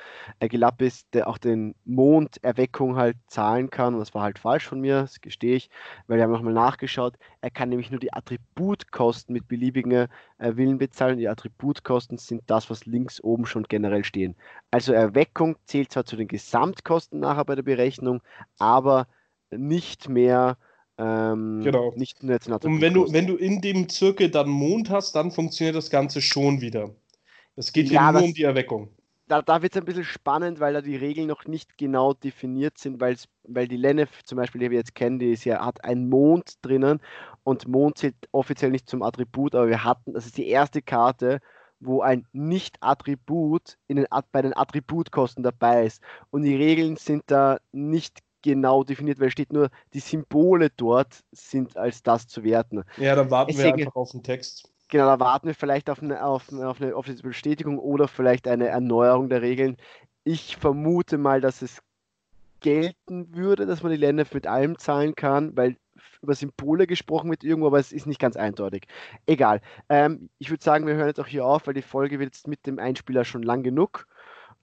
äh, Gelapis, der auch den Monderweckung halt zahlen kann. Und das war halt falsch von mir, das gestehe ich, weil wir haben nochmal nachgeschaut. Er kann nämlich nur die Attributkosten mit beliebigen äh, Willen bezahlen. Die Attributkosten sind das, was links oben schon generell stehen. Also Erweckung zählt zwar zu den Gesamtkosten nachher bei der Berechnung, aber nicht mehr ähm, genau. Nicht nur jetzt Und wenn du, wenn du in dem Zirkel dann Mond hast, dann funktioniert das Ganze schon wieder. Es geht hier ja, nur das, um die Erweckung. Da, da wird es ein bisschen spannend, weil da die Regeln noch nicht genau definiert sind, weil die Lennef zum Beispiel, die wir jetzt kennen, die ist ja, hat einen Mond drinnen und Mond zählt offiziell nicht zum Attribut, aber wir hatten, das ist die erste Karte, wo ein Nicht-Attribut den, bei den Attributkosten dabei ist. Und die Regeln sind da nicht genau definiert, weil steht nur, die Symbole dort sind als das zu werten. Ja, dann warten Deswegen, wir einfach auf den Text. Genau, da warten wir vielleicht auf eine, auf, auf, eine, auf Bestätigung oder vielleicht eine Erneuerung der Regeln. Ich vermute mal, dass es gelten würde, dass man die Länder mit allem zahlen kann, weil über Symbole gesprochen wird irgendwo, aber es ist nicht ganz eindeutig. Egal. Ähm, ich würde sagen, wir hören jetzt auch hier auf, weil die Folge wird jetzt mit dem Einspieler schon lang genug.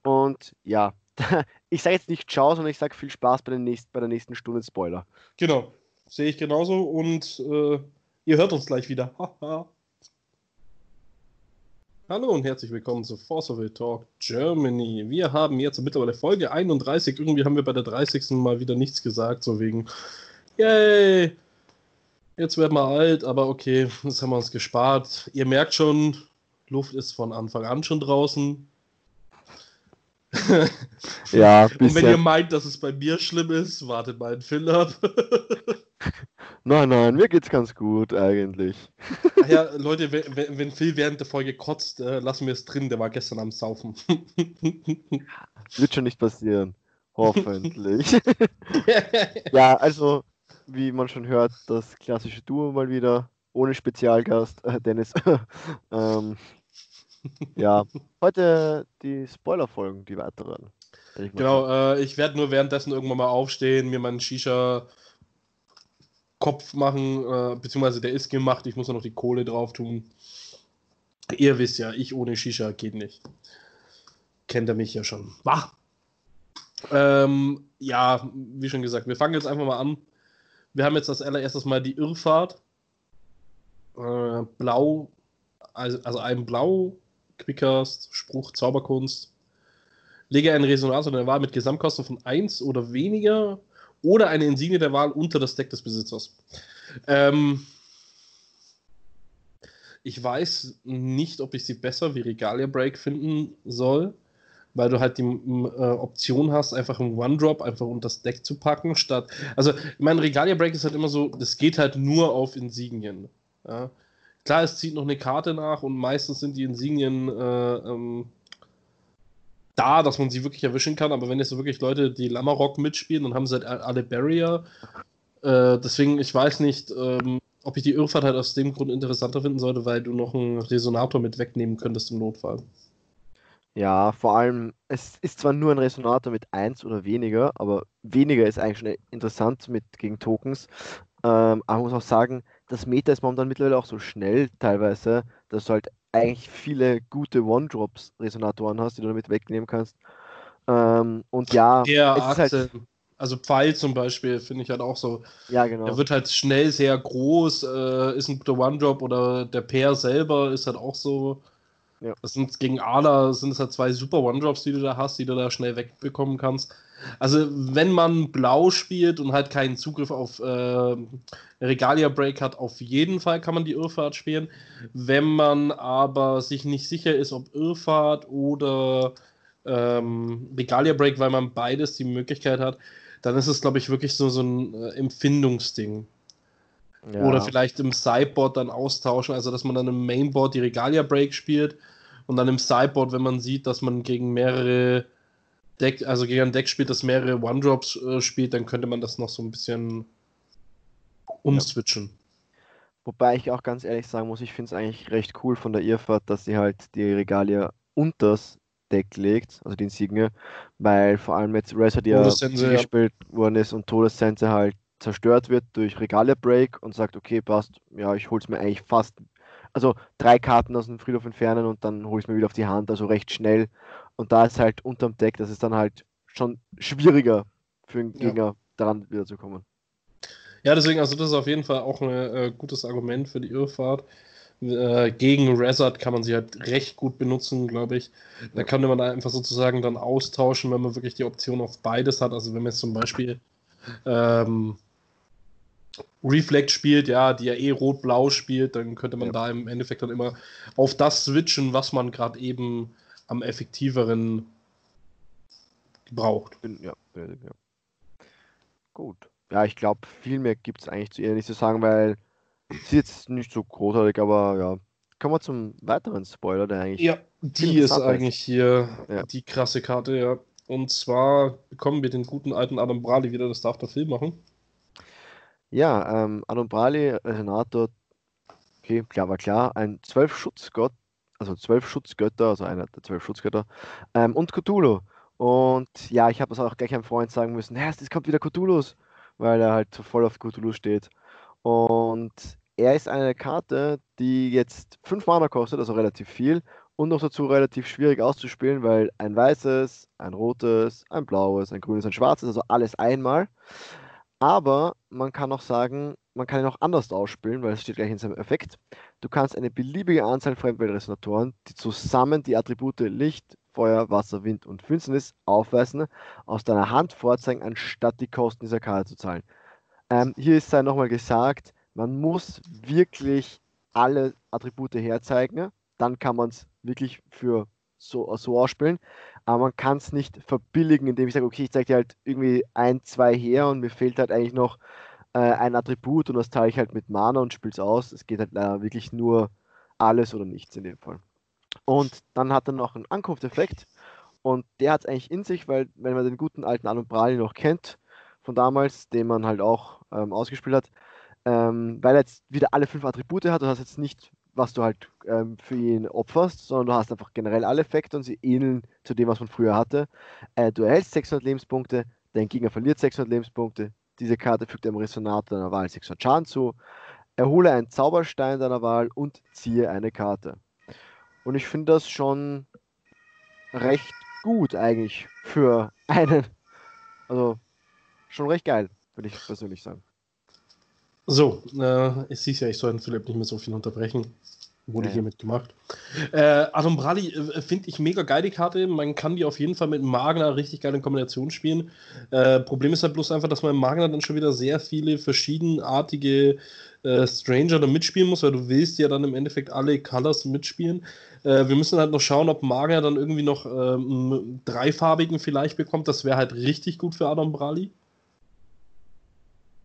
Und ja, ich sage jetzt nicht Ciao, sondern ich sage viel Spaß bei, nächsten, bei der nächsten Stunde Spoiler. Genau, sehe ich genauso und äh, ihr hört uns gleich wieder. Hallo und herzlich willkommen zu Force of It Talk Germany. Wir haben jetzt mittlerweile Folge 31. Irgendwie haben wir bei der 30. mal wieder nichts gesagt, so wegen Yay! Jetzt werden wir alt, aber okay, das haben wir uns gespart. Ihr merkt schon, Luft ist von Anfang an schon draußen. ja, Und wenn ihr meint, dass es bei mir schlimm ist, wartet mal einen Phil ab. nein, nein, mir geht's ganz gut eigentlich. Ach ja, Leute, wenn, wenn Phil während der Folge kotzt, äh, lassen wir es drin. Der war gestern am Saufen. Wird schon nicht passieren. Hoffentlich. ja, also, wie man schon hört, das klassische Duo mal wieder. Ohne Spezialgast, äh, Dennis. ähm, ja, heute die Spoiler-Folgen, die weiteren. Genau, äh, ich werde nur währenddessen irgendwann mal aufstehen, mir meinen Shisha-Kopf machen, äh, beziehungsweise der ist gemacht, ich muss nur noch die Kohle drauf tun. Ihr wisst ja, ich ohne Shisha geht nicht. Kennt er mich ja schon. Wach! Ähm, ja, wie schon gesagt, wir fangen jetzt einfach mal an. Wir haben jetzt das allererstes Mal die Irrfahrt. Äh, blau, also, also ein Blau, Quickcast, Spruch, Zauberkunst. Lege einen Resonator der Wahl mit Gesamtkosten von 1 oder weniger oder eine Insignie der Wahl unter das Deck des Besitzers. Ähm, ich weiß nicht, ob ich sie besser wie Regalia Break finden soll weil du halt die äh, Option hast, einfach im One-Drop einfach unter das Deck zu packen, statt. Also, ich meine, Regalia Break ist halt immer so, das geht halt nur auf Insignien. Ja? Klar, es zieht noch eine Karte nach und meistens sind die Insignien äh, ähm, da, dass man sie wirklich erwischen kann, aber wenn jetzt so wirklich Leute die Lamarok mitspielen, dann haben sie halt alle Barrier. Äh, deswegen, ich weiß nicht, ähm, ob ich die Irrfahrt halt aus dem Grund interessanter finden sollte, weil du noch einen Resonator mit wegnehmen könntest im Notfall. Ja, vor allem, es ist zwar nur ein Resonator mit 1 oder weniger, aber weniger ist eigentlich schon interessant mit gegen Tokens. Ähm, aber man muss auch sagen, das Meta ist momentan mittlerweile auch so schnell teilweise, dass du halt eigentlich viele gute One-Drops-Resonatoren hast, die du damit wegnehmen kannst. Ähm, und ja, ja es ist halt, also Pfeil zum Beispiel finde ich halt auch so. Ja, genau. Er wird halt schnell sehr groß, äh, ist ein guter One-Drop oder der Pair selber ist halt auch so ja. Das sind gegen Ala sind es halt zwei super One-Drops, die du da hast, die du da schnell wegbekommen kannst. Also, wenn man blau spielt und halt keinen Zugriff auf äh, Regalia Break hat, auf jeden Fall kann man die Irrfahrt spielen. Wenn man aber sich nicht sicher ist, ob Irrfahrt oder ähm, Regalia Break, weil man beides die Möglichkeit hat, dann ist es, glaube ich, wirklich so, so ein äh, Empfindungsding. Ja. Oder vielleicht im Sideboard dann austauschen, also dass man dann im Mainboard die Regalia Break spielt und dann im Sideboard, wenn man sieht, dass man gegen mehrere Deck, also gegen ein Deck spielt, das mehrere One-Drops äh, spielt, dann könnte man das noch so ein bisschen umswitchen. Ja. Wobei ich auch ganz ehrlich sagen muss, ich finde es eigentlich recht cool von der Irrfahrt, dass sie halt die Regalia unters Deck legt, also die Insigne, weil vor allem jetzt Razor, die ja gespielt worden ist und Todessense halt zerstört wird durch Regale Break und sagt, okay, passt, ja, ich hol's mir eigentlich fast, also drei Karten aus dem Friedhof entfernen und dann hole ich mir wieder auf die Hand, also recht schnell. Und da ist halt unterm Deck, das ist dann halt schon schwieriger für einen Gegner ja. daran wiederzukommen. Ja, deswegen, also das ist auf jeden Fall auch ein äh, gutes Argument für die Irrfahrt. Äh, gegen Resort kann man sie halt recht gut benutzen, glaube ich. Da kann man einfach sozusagen dann austauschen, wenn man wirklich die Option auf beides hat. Also wenn man jetzt zum Beispiel ähm, Reflect spielt, ja, die ja eh rot-blau spielt, dann könnte man ja. da im Endeffekt dann immer auf das switchen, was man gerade eben am effektiveren braucht. Ja, ja. Gut. Ja, ich glaube, viel mehr gibt es eigentlich zu ihr nicht zu sagen, weil sie jetzt nicht so großartig, aber ja. Kommen wir zum weiteren Spoiler, der eigentlich. Ja, die ist eigentlich hier ja. die krasse Karte, ja. Und zwar bekommen wir den guten alten Adam Brali wieder, das darf der Film machen. Ja, ähm, Anombrali, Renato, okay, klar, war klar, ein zwölf Schutzgott, also zwölf Schutzgötter, also einer der zwölf Schutzgötter, ähm, und Cthulhu. Und ja, ich habe das auch gleich einem Freund sagen müssen, ja, es kommt wieder Cthulhus, weil er halt so voll auf Cthulhu steht. Und er ist eine Karte, die jetzt fünf Mana kostet, also relativ viel, und noch dazu relativ schwierig auszuspielen, weil ein weißes, ein rotes, ein blaues, ein grünes, ein schwarzes, also alles einmal. Aber man kann auch sagen, man kann ihn auch anders ausspielen, weil es steht gleich in seinem Effekt. Du kannst eine beliebige Anzahl Fremdweltresonatoren, die zusammen die Attribute Licht, Feuer, Wasser, Wind und Finsternis aufweisen, aus deiner Hand vorzeigen, anstatt die Kosten dieser Karte zu zahlen. Ähm, hier ist sei nochmal gesagt, Man muss wirklich alle Attribute herzeigen, dann kann man es wirklich für so, so ausspielen. Aber man kann es nicht verbilligen, indem ich sage, okay, ich zeige dir halt irgendwie ein, zwei her und mir fehlt halt eigentlich noch äh, ein Attribut und das teile ich halt mit Mana und spiele es aus. Es geht halt leider wirklich nur alles oder nichts in dem Fall. Und dann hat er noch einen Ankunfteffekt und der hat es eigentlich in sich, weil wenn man den guten alten Anubrali noch kennt, von damals, den man halt auch ähm, ausgespielt hat, ähm, weil er jetzt wieder alle fünf Attribute hat, du hast jetzt nicht, was du halt ähm, für ihn opferst, sondern du hast einfach generell alle Effekte und sie ähneln zu dem, was man früher hatte. Äh, du erhältst 600 Lebenspunkte, dein Gegner verliert 600 Lebenspunkte, diese Karte fügt einem Resonator deiner Wahl 600 Schaden zu, erhole einen Zauberstein deiner Wahl und ziehe eine Karte. Und ich finde das schon recht gut eigentlich für einen, also schon recht geil, würde ich persönlich sagen. So, äh, ich sehe ja, ich soll den Philipp nicht mehr so viel unterbrechen. Wurde ja. hiermit gemacht. Äh, Adam Brali äh, finde ich mega geil, die Karte. Man kann die auf jeden Fall mit Magna richtig geil in Kombination spielen. Äh, Problem ist halt bloß einfach, dass man im Magna dann schon wieder sehr viele verschiedenartige äh, Stranger da mitspielen muss, weil du willst ja dann im Endeffekt alle Colors mitspielen. Äh, wir müssen halt noch schauen, ob Magna dann irgendwie noch ähm, dreifarbigen vielleicht bekommt. Das wäre halt richtig gut für Adam Brali.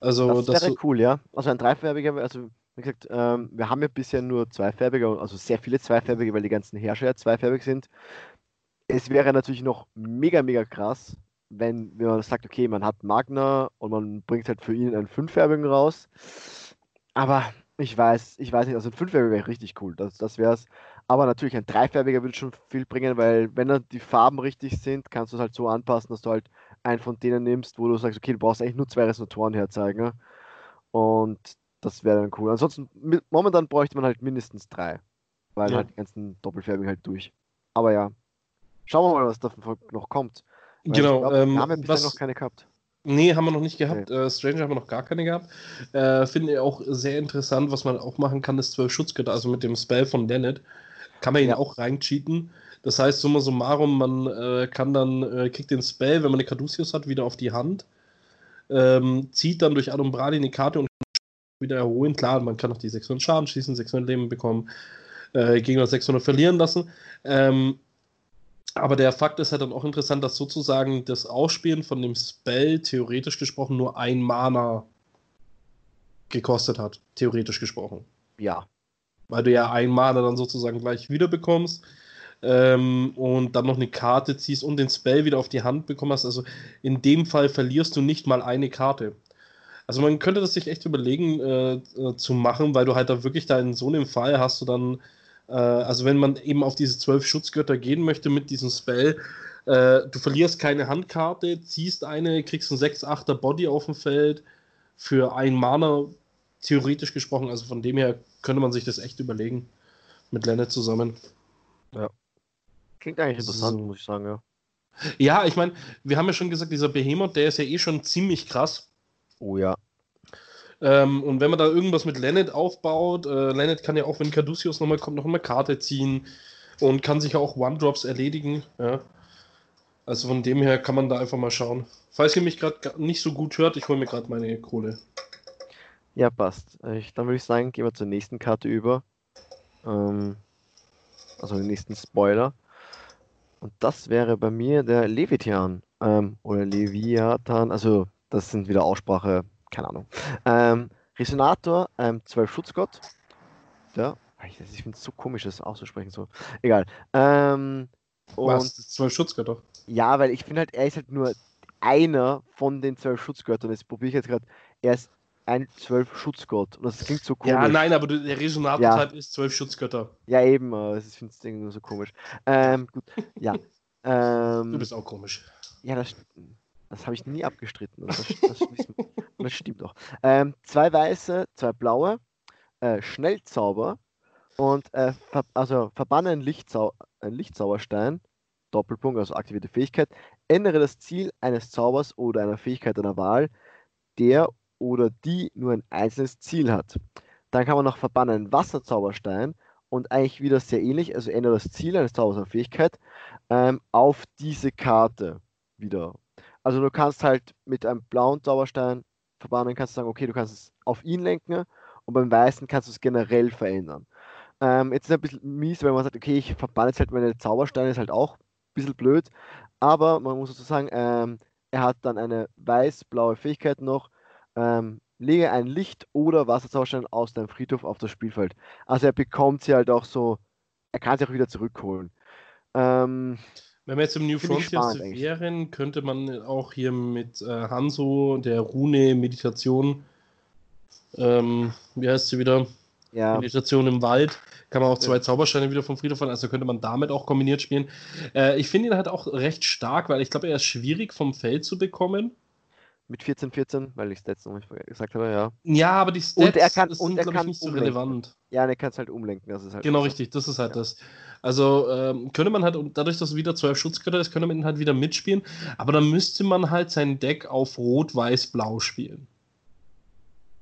Also, das wäre cool, ja. Also ein dreifarbiger, also wie gesagt, ähm, wir haben ja bisher nur zweifärbige, also sehr viele zweifärbige, weil die ganzen Herrscher ja zweifärbig sind. Es wäre natürlich noch mega, mega krass, wenn, wenn man sagt, okay, man hat Magna und man bringt halt für ihn einen fünffärbigen raus. Aber ich weiß, ich weiß nicht, also ein fünffärbiger wäre richtig cool, das, das wäre es. Aber natürlich ein dreifärbiger würde schon viel bringen, weil wenn dann die Farben richtig sind, kannst du es halt so anpassen, dass du halt einen von denen nimmst, wo du sagst, okay, du brauchst eigentlich nur zwei Resonatoren herzeigen. Und das wäre dann cool. Ansonsten, momentan bräuchte man halt mindestens drei. Weil ja. halt die ganzen Doppelfärbigen halt durch. Aber ja, schauen wir mal, was davon noch kommt. Weil genau. Glaub, ähm, wir haben ja bisher was... noch keine gehabt. Nee, haben wir noch nicht gehabt. Nee. Äh, Stranger haben wir noch gar keine gehabt. Äh, Finde ich auch sehr interessant, was man auch machen kann, ist 12 Schutzgötter, also mit dem Spell von Dennett. Kann man ihn ja. auch reincheaten. Das heißt, summa summarum, man äh, kann dann, äh, kriegt den Spell, wenn man eine Caduceus hat, wieder auf die Hand. Ähm, zieht dann durch Adumbradi eine Karte und wieder erholen. Klar, man kann auch die 600 Schaden schießen, 600 Leben bekommen, äh, Gegner 600 verlieren lassen. Ähm, aber der Fakt ist halt dann auch interessant, dass sozusagen das Ausspielen von dem Spell theoretisch gesprochen nur ein Mana gekostet hat. Theoretisch gesprochen. Ja. Weil du ja ein Mana dann sozusagen gleich wieder bekommst ähm, und dann noch eine Karte ziehst und den Spell wieder auf die Hand bekommen hast. Also in dem Fall verlierst du nicht mal eine Karte. Also man könnte das sich echt überlegen äh, äh, zu machen, weil du halt da wirklich da in so einem Fall hast du dann, äh, also wenn man eben auf diese zwölf Schutzgötter gehen möchte mit diesem Spell, äh, du verlierst keine Handkarte, ziehst eine, kriegst einen 6-8er Body auf dem Feld für ein Mana, theoretisch gesprochen. Also von dem her könnte man sich das echt überlegen mit Lenne zusammen. Ja. Klingt eigentlich interessant, so. muss ich sagen, ja. Ja, ich meine, wir haben ja schon gesagt, dieser Behemoth, der ist ja eh schon ziemlich krass. Oh ja. Ähm, und wenn man da irgendwas mit Lennet aufbaut, äh, Lennet kann ja auch, wenn Caduceus nochmal kommt, noch eine Karte ziehen und kann sich auch One-Drops erledigen. Ja. Also von dem her kann man da einfach mal schauen. Falls ihr mich gerade nicht so gut hört, ich hole mir gerade meine Kohle. Ja, passt. Ich, dann würde ich sagen, gehen wir zur nächsten Karte über. Ähm, also den nächsten Spoiler. Und das wäre bei mir der Levitian. Ähm, oder Leviathan, also das sind wieder Aussprache, keine Ahnung. Ähm, Resonator, ähm, 12 Schutzgott. Ja, ich, ich finde es so komisch, das auszusprechen. So. Egal. Ähm, und, Was? 12 Schutzgötter? Ja, weil ich finde halt, er ist halt nur einer von den 12 Schutzgöttern. Das probiere ich jetzt gerade. Er ist ein zwölf Schutzgott. Und das klingt so komisch. Ja, nein, aber der Resonator-Type ja. ist zwölf Schutzgötter. Ja, eben, aber ich finde es nur so komisch. Ähm, gut, ja. Ähm, du bist auch komisch. Ja, das, das habe ich nie abgestritten. Das, das, das stimmt doch. Ähm, zwei weiße, zwei blaue, äh, Schnellzauber und äh, ver also verbanne einen, Lichtzau einen Lichtzauberstein, Doppelpunkt, also aktivierte Fähigkeit, ändere das Ziel eines Zaubers oder einer Fähigkeit deiner Wahl, der oder die nur ein einzelnes Ziel hat. Dann kann man noch verbannen Wasserzauberstein und eigentlich wieder sehr ähnlich, also ändert das Ziel eines Zaubers oder Fähigkeit ähm, auf diese Karte wieder. Also du kannst halt mit einem blauen Zauberstein verbannen, kannst du sagen, okay, du kannst es auf ihn lenken Und beim Weißen kannst du es generell verändern. Ähm, jetzt ist es ein bisschen mies, weil man sagt, okay, ich verbanne jetzt halt meine Zaubersteine, ist halt auch ein bisschen blöd. Aber man muss dazu sagen, ähm, er hat dann eine weiß-blaue Fähigkeit noch. Ähm, lege ein Licht oder Wasserzauberstein aus deinem Friedhof auf das Spielfeld. Also er bekommt sie halt auch so, er kann sie auch wieder zurückholen. Ähm, Wenn wir jetzt im New Frontiers wären, könnte man auch hier mit äh, Hanso, der Rune Meditation, ähm, wie heißt sie wieder? Ja. Meditation im Wald, kann man auch zwei Zaubersteine wieder vom Friedhof fallen, also könnte man damit auch kombiniert spielen. Äh, ich finde ihn halt auch recht stark, weil ich glaube, er ist schwierig vom Feld zu bekommen. Mit 14, 14, weil ich Stats noch nicht gesagt habe, ja. Ja, aber die Stats und er kann, sind, und er kann nicht so relevant. Ja, und er kann es halt umlenken. Das ist halt genau, richtig, das ist halt ja. das. Also ähm, könnte man halt, dadurch, dass es wieder 12 Schutzgötter ist, könnte man ihn halt wieder mitspielen, aber dann müsste man halt sein Deck auf Rot, Weiß, Blau spielen.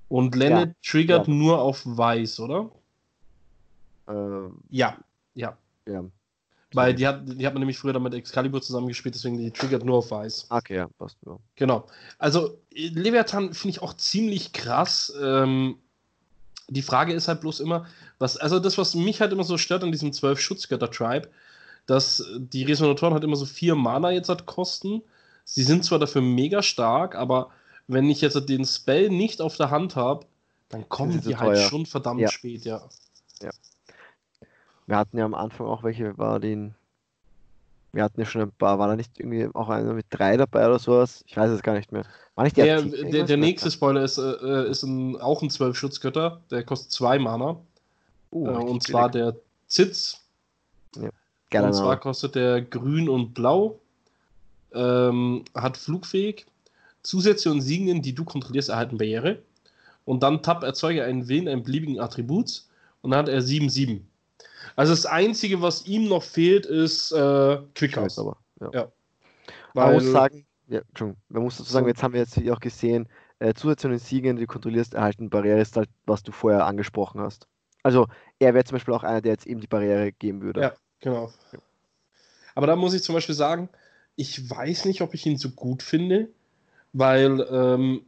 Und Lennart ja. triggert ja. nur auf Weiß, oder? Ähm, ja, ja. Ja. Weil die hat, die hat man nämlich früher dann mit Excalibur zusammengespielt, deswegen die triggert nur auf Weiß. Okay, ja, passt. Ja. Genau. Also, Leviathan finde ich auch ziemlich krass. Ähm, die Frage ist halt bloß immer, was, also das, was mich halt immer so stört an diesem 12 Schutzgötter-Tribe, dass die Resonatoren halt immer so vier Mana jetzt halt kosten. Sie sind zwar dafür mega stark, aber wenn ich jetzt den Spell nicht auf der Hand habe, dann kommen die halt schon verdammt ja. spät, ja. Ja. Wir hatten ja am Anfang auch welche, war den. Wir hatten ja schon ein paar, war da nicht irgendwie auch einer mit drei dabei oder sowas? Ich weiß es gar nicht mehr. War nicht der, der, der, der nächste Spoiler ist, äh, ist ein, auch ein 12 Schutzgötter, der kostet zwei Mana. Uh, äh, und zwar der Zitz. Ja, und zwar kostet der grün und blau. Ähm, hat flugfähig. Zusätze und Siegenden, die du kontrollierst, erhalten Barriere. Und dann Tab erzeuge einen Willen, einen beliebigen Attribut. Und dann hat er 7-7. Also das Einzige, was ihm noch fehlt, ist äh, Quickhouse. Aber, ja. ja. Weil, man muss sagen, ja, man muss dazu sagen, jetzt haben wir jetzt auch gesehen, äh, zusätzliche Siegen, die du kontrollierst, erhalten Barriere ist halt, was du vorher angesprochen hast. Also er wäre zum Beispiel auch einer, der jetzt eben die Barriere geben würde. Ja, genau. Ja. Aber da muss ich zum Beispiel sagen, ich weiß nicht, ob ich ihn so gut finde, weil ähm,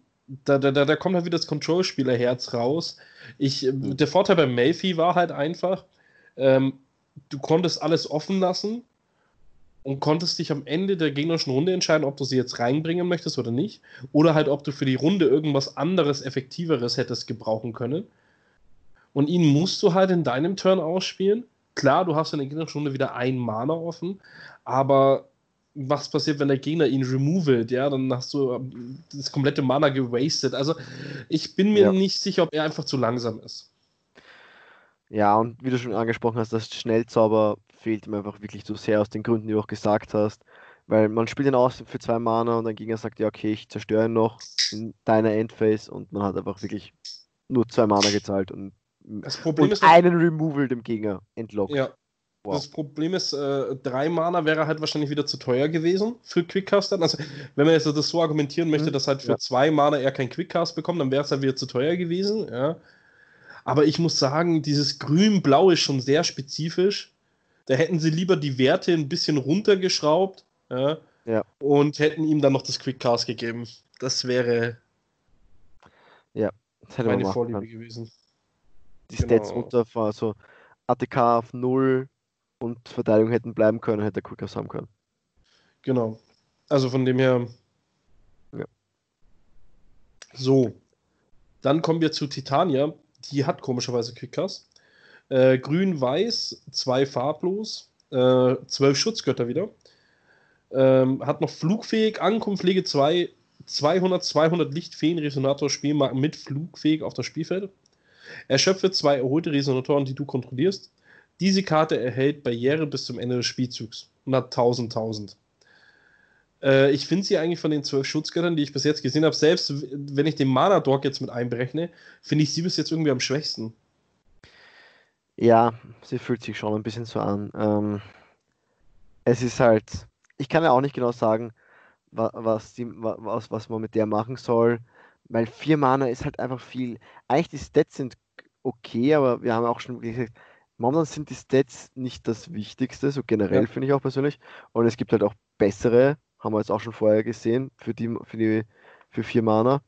da, da, da kommt halt wieder das Control-Spieler-Herz raus. Ich, mhm. Der Vorteil bei Melfi war halt einfach, ähm, du konntest alles offen lassen und konntest dich am Ende der gegnerischen Runde entscheiden, ob du sie jetzt reinbringen möchtest oder nicht. Oder halt, ob du für die Runde irgendwas anderes, effektiveres hättest gebrauchen können. Und ihn musst du halt in deinem Turn ausspielen. Klar, du hast in der gegnerischen Runde wieder ein Mana offen, aber was passiert, wenn der Gegner ihn removelt, ja, dann hast du ähm, das komplette Mana gewastet. Also ich bin mir ja. nicht sicher, ob er einfach zu langsam ist. Ja, und wie du schon angesprochen hast, das Schnellzauber fehlt ihm einfach wirklich zu sehr aus den Gründen, die du auch gesagt hast. Weil man spielt ihn aus für zwei Mana und der Gegner sagt, ja, okay, ich zerstöre ihn noch in deiner Endphase und man hat einfach wirklich nur zwei Mana gezahlt und, und einen Removal dem Gegner entlockt. Ja. Wow. Das Problem ist, äh, drei Mana wäre halt wahrscheinlich wieder zu teuer gewesen für Quickcaster. Also, wenn man jetzt das so argumentieren möchte, mhm. dass halt für ja. zwei Mana er kein Quickcast bekommt, dann wäre es halt wieder zu teuer gewesen. Ja. Aber ich muss sagen, dieses Grün-Blau ist schon sehr spezifisch. Da hätten sie lieber die Werte ein bisschen runtergeschraubt ja, ja. und hätten ihm dann noch das Quickcast gegeben. Das wäre ja, das hätte meine Vorliebe können. gewesen. Die genau. Stats runter, also ATK auf 0 und Verteidigung hätten bleiben können, hätte er Quickcast haben können. Genau. Also von dem her. Ja. So. Dann kommen wir zu Titania die hat komischerweise Quickcast. Äh, Grün-Weiß, zwei farblos, äh, zwölf Schutzgötter wieder. Ähm, hat noch flugfähig, Ankunft, Pflege 2, 200, 200 Lichtfeen, Resonator, Spielmarken mit flugfähig auf das Spielfeld. Erschöpfe zwei erholte Resonatoren, die du kontrollierst. Diese Karte erhält Barriere bis zum Ende des Spielzugs und hat 1000, 1000. Äh, ich finde sie eigentlich von den zwölf Schutzgöttern, die ich bis jetzt gesehen habe, selbst wenn ich den Mana Dog jetzt mit einberechne, finde ich sie bis jetzt irgendwie am schwächsten. Ja, sie fühlt sich schon ein bisschen so an. Ähm, es ist halt, ich kann ja auch nicht genau sagen, was, die, was, was man mit der machen soll, weil vier Mana ist halt einfach viel. Eigentlich die Stats sind okay, aber wir haben auch schon gesagt, momentan sind die Stats nicht das Wichtigste, so generell ja. finde ich auch persönlich. Und es gibt halt auch bessere haben wir jetzt auch schon vorher gesehen, für die, für die, für vier Mana.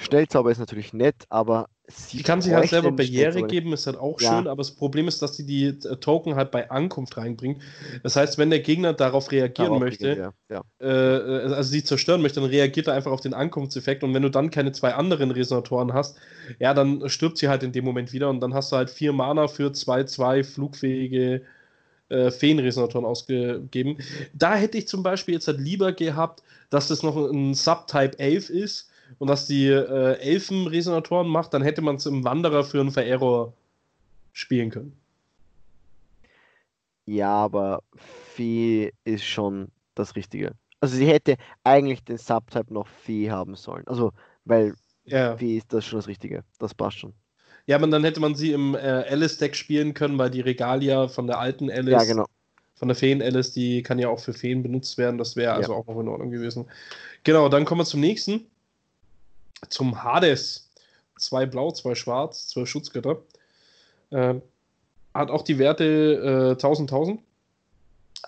Schnellzauber ist natürlich nett, aber die kann sich halt selber Barriere geben, ist halt auch ja. schön, aber das Problem ist, dass sie die äh, Token halt bei Ankunft reinbringen. Das heißt, wenn der Gegner darauf reagieren darauf möchte, ja. Ja. Äh, also sie zerstören möchte, dann reagiert er einfach auf den Ankunftseffekt und wenn du dann keine zwei anderen Resonatoren hast, ja, dann stirbt sie halt in dem Moment wieder und dann hast du halt vier Mana für zwei, zwei flugfähige äh, Feenresonatoren ausgegeben. Da hätte ich zum Beispiel jetzt halt lieber gehabt, dass das noch ein Subtype 11 ist und dass die äh, Elfen-Resonatoren macht, dann hätte man es im Wanderer für einen Vererror spielen können. Ja, aber Fee ist schon das Richtige. Also sie hätte eigentlich den Subtype noch Fee haben sollen. Also, weil ja. Fee ist das schon das Richtige. Das passt schon. Ja, aber dann hätte man sie im äh, Alice-Deck spielen können, weil die Regalia von der alten Alice, ja, genau. von der Feen-Alice, die kann ja auch für Feen benutzt werden. Das wäre also ja. auch noch in Ordnung gewesen. Genau, dann kommen wir zum nächsten zum Hades. Zwei blau, zwei schwarz, zwei Schutzgötter. Äh, hat auch die Werte äh, 1000, 1000.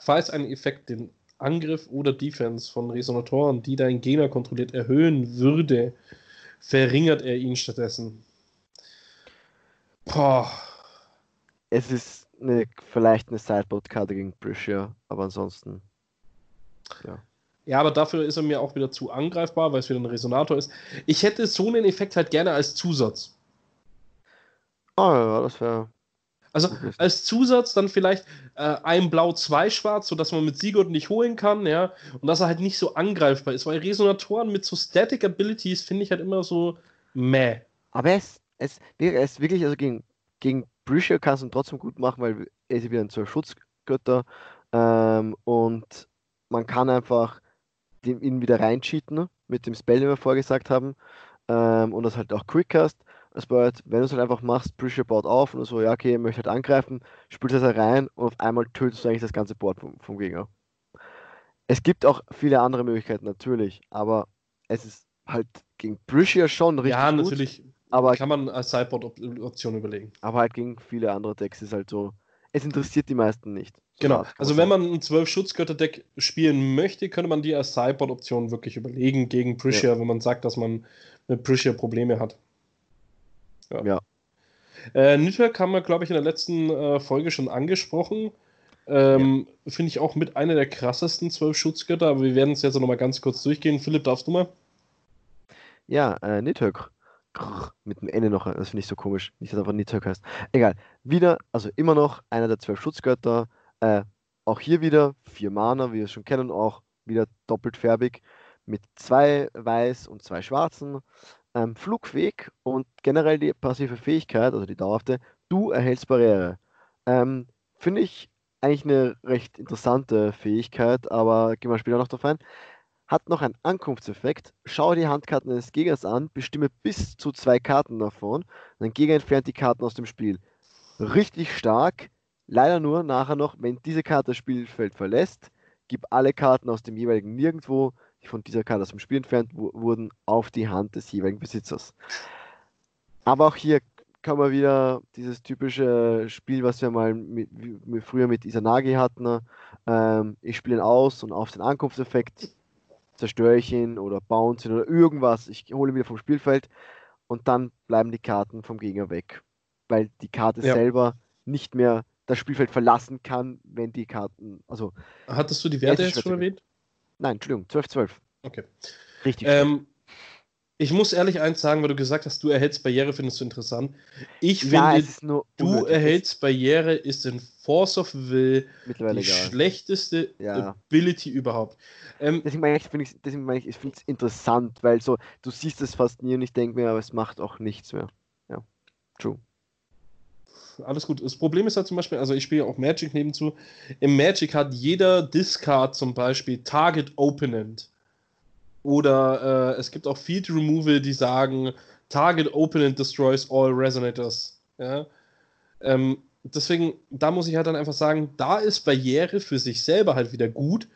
Falls ein Effekt den Angriff oder Defense von Resonatoren, die dein Gegner kontrolliert, erhöhen würde, verringert er ihn stattdessen. Boah. Es ist eine, vielleicht eine Sideboard-Karte gegen Briscia, aber ansonsten. Ja. Ja, aber dafür ist er mir auch wieder zu angreifbar, weil es wieder ein Resonator ist. Ich hätte so einen Effekt halt gerne als Zusatz. Ah, oh, ja, das wäre. Also als Zusatz dann vielleicht äh, ein Blau, zwei Schwarz, sodass man mit Sigurd nicht holen kann, ja, und dass er halt nicht so angreifbar ist, weil Resonatoren mit so Static Abilities finde ich halt immer so meh. Aber es, es, es wirklich, also gegen, gegen Brisha kannst du ihn trotzdem gut machen, weil er ist wieder ein zwei Schutzgötter ähm, und man kann einfach ihn wieder reincheaten ne, mit dem Spell, den wir vorgesagt haben. Ähm, und das halt auch Quickcast. Das bedeutet, wenn du es halt einfach machst, Pressure Board auf und so, ja, okay, möchte halt angreifen, spielst das halt rein und auf einmal tötest du eigentlich das ganze Board vom, vom Gegner. Es gibt auch viele andere Möglichkeiten natürlich, aber es ist halt gegen Pressure schon richtig. Ja, natürlich. Aber kann man als Sideboard-Option überlegen. Aber halt gegen viele andere Decks ist halt so, es interessiert die meisten nicht. Genau. Also wenn man ein 12 Schutzgötter-Deck spielen möchte, könnte man die als Sideboard-Option wirklich überlegen gegen Prisha, ja. wenn man sagt, dass man mit Prisha Probleme hat. Ja. ja. Äh, Nidhogg haben wir, glaube ich, in der letzten äh, Folge schon angesprochen. Ähm, ja. Finde ich auch mit einer der krassesten 12 Schutzgötter, aber wir werden es jetzt nochmal ganz kurz durchgehen. Philipp, darfst du mal? Ja, äh, Nidhogg mit dem Ende noch, das finde ich so komisch. Nicht, dass einfach Nidhogg heißt. Egal. Wieder, also immer noch einer der zwölf Schutzgötter. Äh, auch hier wieder vier Mana, wie wir es schon kennen, auch wieder doppelt färbig mit zwei weiß und zwei schwarzen. Ähm, Flugweg und generell die passive Fähigkeit, also die dauerhafte, du erhältst Barriere. Ähm, finde ich eigentlich eine recht interessante Fähigkeit, aber gehen wir später noch drauf ein hat noch einen Ankunftseffekt. Schau die Handkarten des Gegners an, bestimme bis zu zwei Karten davon. Dein Gegner entfernt die Karten aus dem Spiel. Richtig stark. Leider nur nachher noch, wenn diese Karte das Spielfeld verlässt, gib alle Karten aus dem jeweiligen Nirgendwo, die von dieser Karte aus dem Spiel entfernt wurden, auf die Hand des jeweiligen Besitzers. Aber auch hier kann man wieder dieses typische Spiel, was wir mal mit, früher mit Isanagi hatten. Ähm, ich spiele ihn aus und auf den Ankunftseffekt zerstöre ich ihn oder bounce ihn oder irgendwas. Ich hole ihn wieder vom Spielfeld und dann bleiben die Karten vom Gegner weg. Weil die Karte ja. selber nicht mehr das Spielfeld verlassen kann, wenn die Karten. Also. Hattest du die Werte jetzt schon erwähnt? Nein, Entschuldigung, 12-12. Okay. Richtig. Ähm, ich muss ehrlich eins sagen, weil du gesagt hast, du erhältst Barriere, findest du interessant. Ich ja, finde, du erhältst Barriere ist in Force of Will die egal. schlechteste ja. Ability überhaupt. Ähm, deswegen meine ich, finde ich, deswegen meine ich, ich finde es interessant, weil so, du siehst es fast nie und ich denke mir, aber es macht auch nichts mehr. Ja, true. Alles gut. Das Problem ist halt zum Beispiel, also ich spiele auch Magic nebenzu. Im Magic hat jeder Discard zum Beispiel Target Opponent. Oder äh, es gibt auch Field Removal, die sagen, Target Opponent destroys all Resonators. Ja? Ähm, deswegen, da muss ich halt dann einfach sagen, da ist Barriere für sich selber halt wieder gut,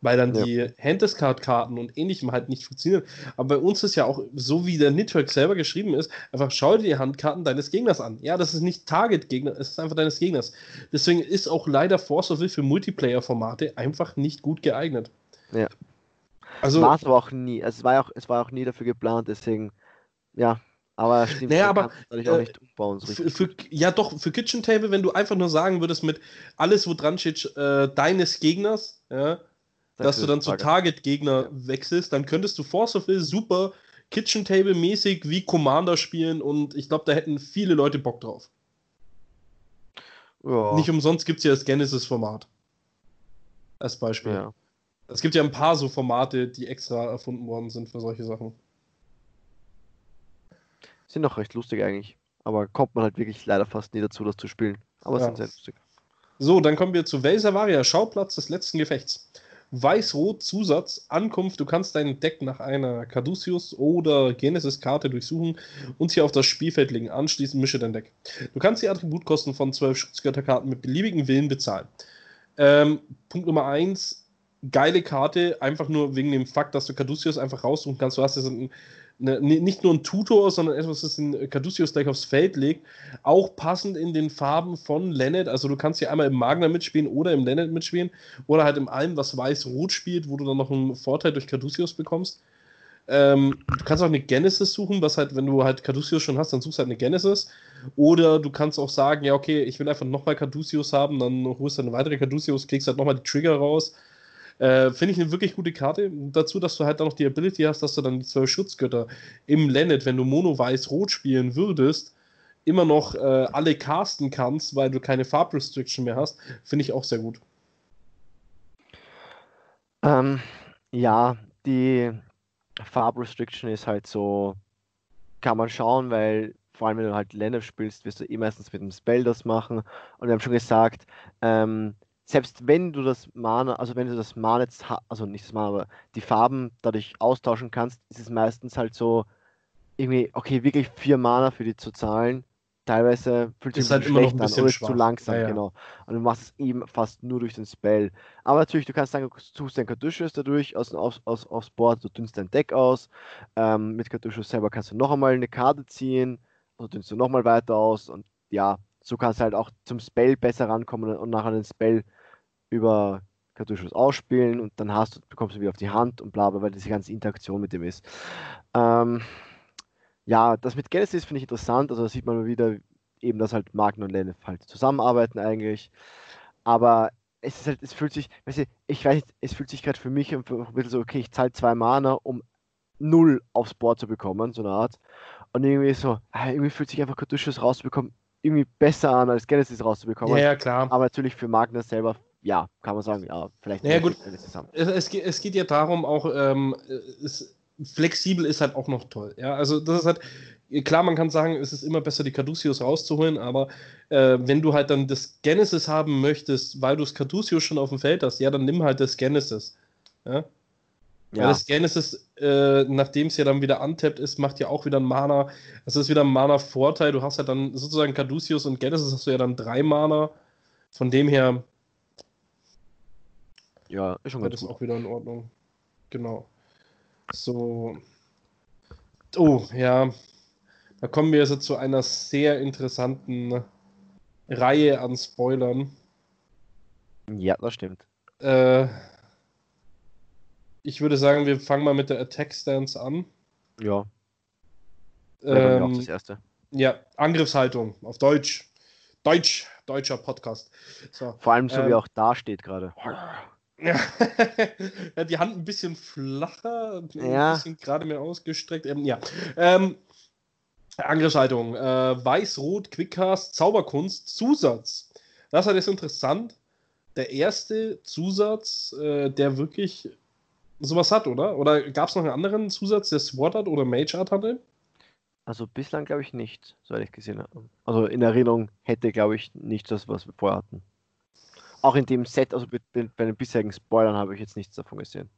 weil dann ja. die Hand-Discard-Karten und ähnlichem halt nicht funktionieren. Aber bei uns ist ja auch, so wie der Network selber geschrieben ist, einfach schau dir die Handkarten deines Gegners an. Ja, das ist nicht Target-Gegner, es ist einfach deines Gegners. Deswegen ist auch leider Force of Will für Multiplayer-Formate einfach nicht gut geeignet. Ja. Also, war es aber auch nie. Es war auch, es war auch nie dafür geplant, deswegen, ja, Aber stimmt, Naja, aber, kann äh, Für, für, ja, doch, für Kitchen Table, wenn du einfach nur sagen würdest mit alles, wo dran steht, äh, deines Gegners, ja, dass du dann zu. Target-Gegner Ja. wechselst, dann könntest du Force of Will super Kitchen Table-mäßig wie Commander spielen und ich glaube, da hätten viele Leute Bock drauf. Ja, Nicht umsonst gibt es ja das Genesis-Format. Als Beispiel. Es gibt ja ein paar so Formate, die extra erfunden worden sind für solche Sachen. Sind auch recht lustig eigentlich. Aber kommt man halt wirklich leider fast nie dazu, das zu spielen. Aber Ja. sind sehr lustig. So, dann kommen wir zu Velsavaria, Schauplatz des letzten Gefechts. Weiß-Rot Zusatz, Ankunft, du kannst dein Deck nach einer Caduceus oder Genesis-Karte durchsuchen und sie auf das Spielfeld legen. Anschließend mische dein Deck. Du kannst die Attributkosten von 12 Schutzgötterkarten mit beliebigen Willen bezahlen. Ähm, Punkt Nummer 1, geile Karte, einfach nur wegen dem Fakt, dass du Caduceus einfach raussuchen kannst. Du hast jetzt ein, eine, nicht nur ein Tutor, sondern etwas, das ein Caduceus-Deck aufs Feld legt. Auch passend in den Farben von Lennet. Also du kannst hier einmal im Magna mitspielen oder im Lennet mitspielen. Oder halt im allem, was weiß-rot spielt, wo du dann noch einen Vorteil durch Caduceus bekommst. Ähm, du kannst auch eine Genesis suchen, was halt, wenn du halt Caduceus schon hast, dann suchst du halt eine Genesis. Oder du kannst auch sagen, ja, okay, ich will einfach nochmal Caduceus haben, dann holst du eine weitere Caduceus, kriegst halt nochmal die Trigger raus. Äh, Finde ich eine wirklich gute Karte. Dazu, dass du halt dann noch die Ability hast, dass du dann die zwölf Schutzgötter im Lennet, wenn du Mono-Weiß-Rot spielen würdest, immer noch äh, alle casten kannst, weil du keine Farbrestriction mehr hast. Finde ich auch sehr gut. Ähm, ja, die Farbrestriction ist halt so, kann man schauen, weil vor allem wenn du halt Länder spielst, wirst du eh meistens mit dem Spell das machen. Und wir haben schon gesagt, ähm, selbst wenn du das Mana, also wenn du das Mana jetzt, also nicht das Mana, aber die Farben dadurch austauschen kannst, ist es meistens halt so, irgendwie, okay, wirklich vier Mana für die zu zahlen. Teilweise fühlt sich halt noch schlecht an oder ist zu schwach. langsam, Ja, ja. genau. Und du machst es eben fast nur durch den Spell. Aber natürlich, du kannst sagen, du suchst dein Cartouches dadurch aus, aus, aus, aufs Board, du dünnst dein Deck aus. Ähm, mit Cartouches selber kannst du noch einmal eine Karte ziehen, also dünnst du nochmal weiter aus. Und ja, so kannst du halt auch zum Spell besser rankommen und nachher den Spell über Cartouches ausspielen und dann hast du, bekommst du wieder auf die Hand und bla bla, weil diese ganze Interaktion mit dem ist. Ähm, ja, das mit Genesis finde ich interessant, also da sieht man wieder eben, dass halt Magna und Lennet halt zusammenarbeiten eigentlich. Aber es ist halt, es fühlt sich, weißt du, ich weiß, es fühlt sich gerade für mich ein bisschen so, okay, ich zahle zwei Mana, um null aufs Board zu bekommen, so eine Art. Und irgendwie so, ah, irgendwie fühlt sich einfach Cartouches rauszubekommen, irgendwie besser an, als Genesis rauszubekommen. Ja, ja, klar. Aber natürlich für Magna selber, ja, kann man sagen, ja, vielleicht Naja, möchte gut. ich Genesis haben. Es, es, geht, es geht ja darum, auch ähm, es, flexibel ist halt auch noch toll. Ja, also das ist halt, klar, man kann sagen, es ist immer besser, die Caduceus rauszuholen, aber äh, wenn du halt dann das Genesis haben möchtest, weil du das Caduceus schon auf dem Feld hast, ja, dann nimm halt das Genesis. Ja? Weil Ja, das Genesis, äh, nachdem es ja dann wieder untappt ist, macht ja auch wieder ein Mana. Das ist wieder ein Mana-Vorteil. Du hast ja dann sozusagen Caduceus und Genesis hast du ja dann drei Mana. Von dem her ja, ist schon ganz das gut. auch wieder in Ordnung. Genau. So. Oh, ja. Da kommen wir jetzt zu einer sehr interessanten Reihe an Spoilern. Ja, das stimmt. Äh, ich würde sagen, wir fangen mal mit der Attack Stance an. Ja, mir auch Ähm, das erste. ja, Angriffshaltung auf Deutsch. Deutsch, deutscher Podcast. So. Vor allem so wie ähm, auch da steht gerade. Ja. ja, die Hand ein bisschen flacher, ein Ja. bisschen gerade mehr ausgestreckt. Ähm, ja. Ähm, Angriffshaltung. Äh, Weiß-Rot, Quickcast, Zauberkunst, Zusatz. Das ist jetzt interessant. Der erste Zusatz, äh, der wirklich sowas hat, oder? Oder gab es noch einen anderen Zusatz, der Sword Art oder Mage Art hatte? Also bislang glaube ich nicht, soweit ich gesehen habe. Also in Erinnerung hätte, glaube ich, nicht das, was wir vorher hatten. Auch in dem Set, also bei, den- bei den bisherigen Spoilern habe ich jetzt nichts davon gesehen.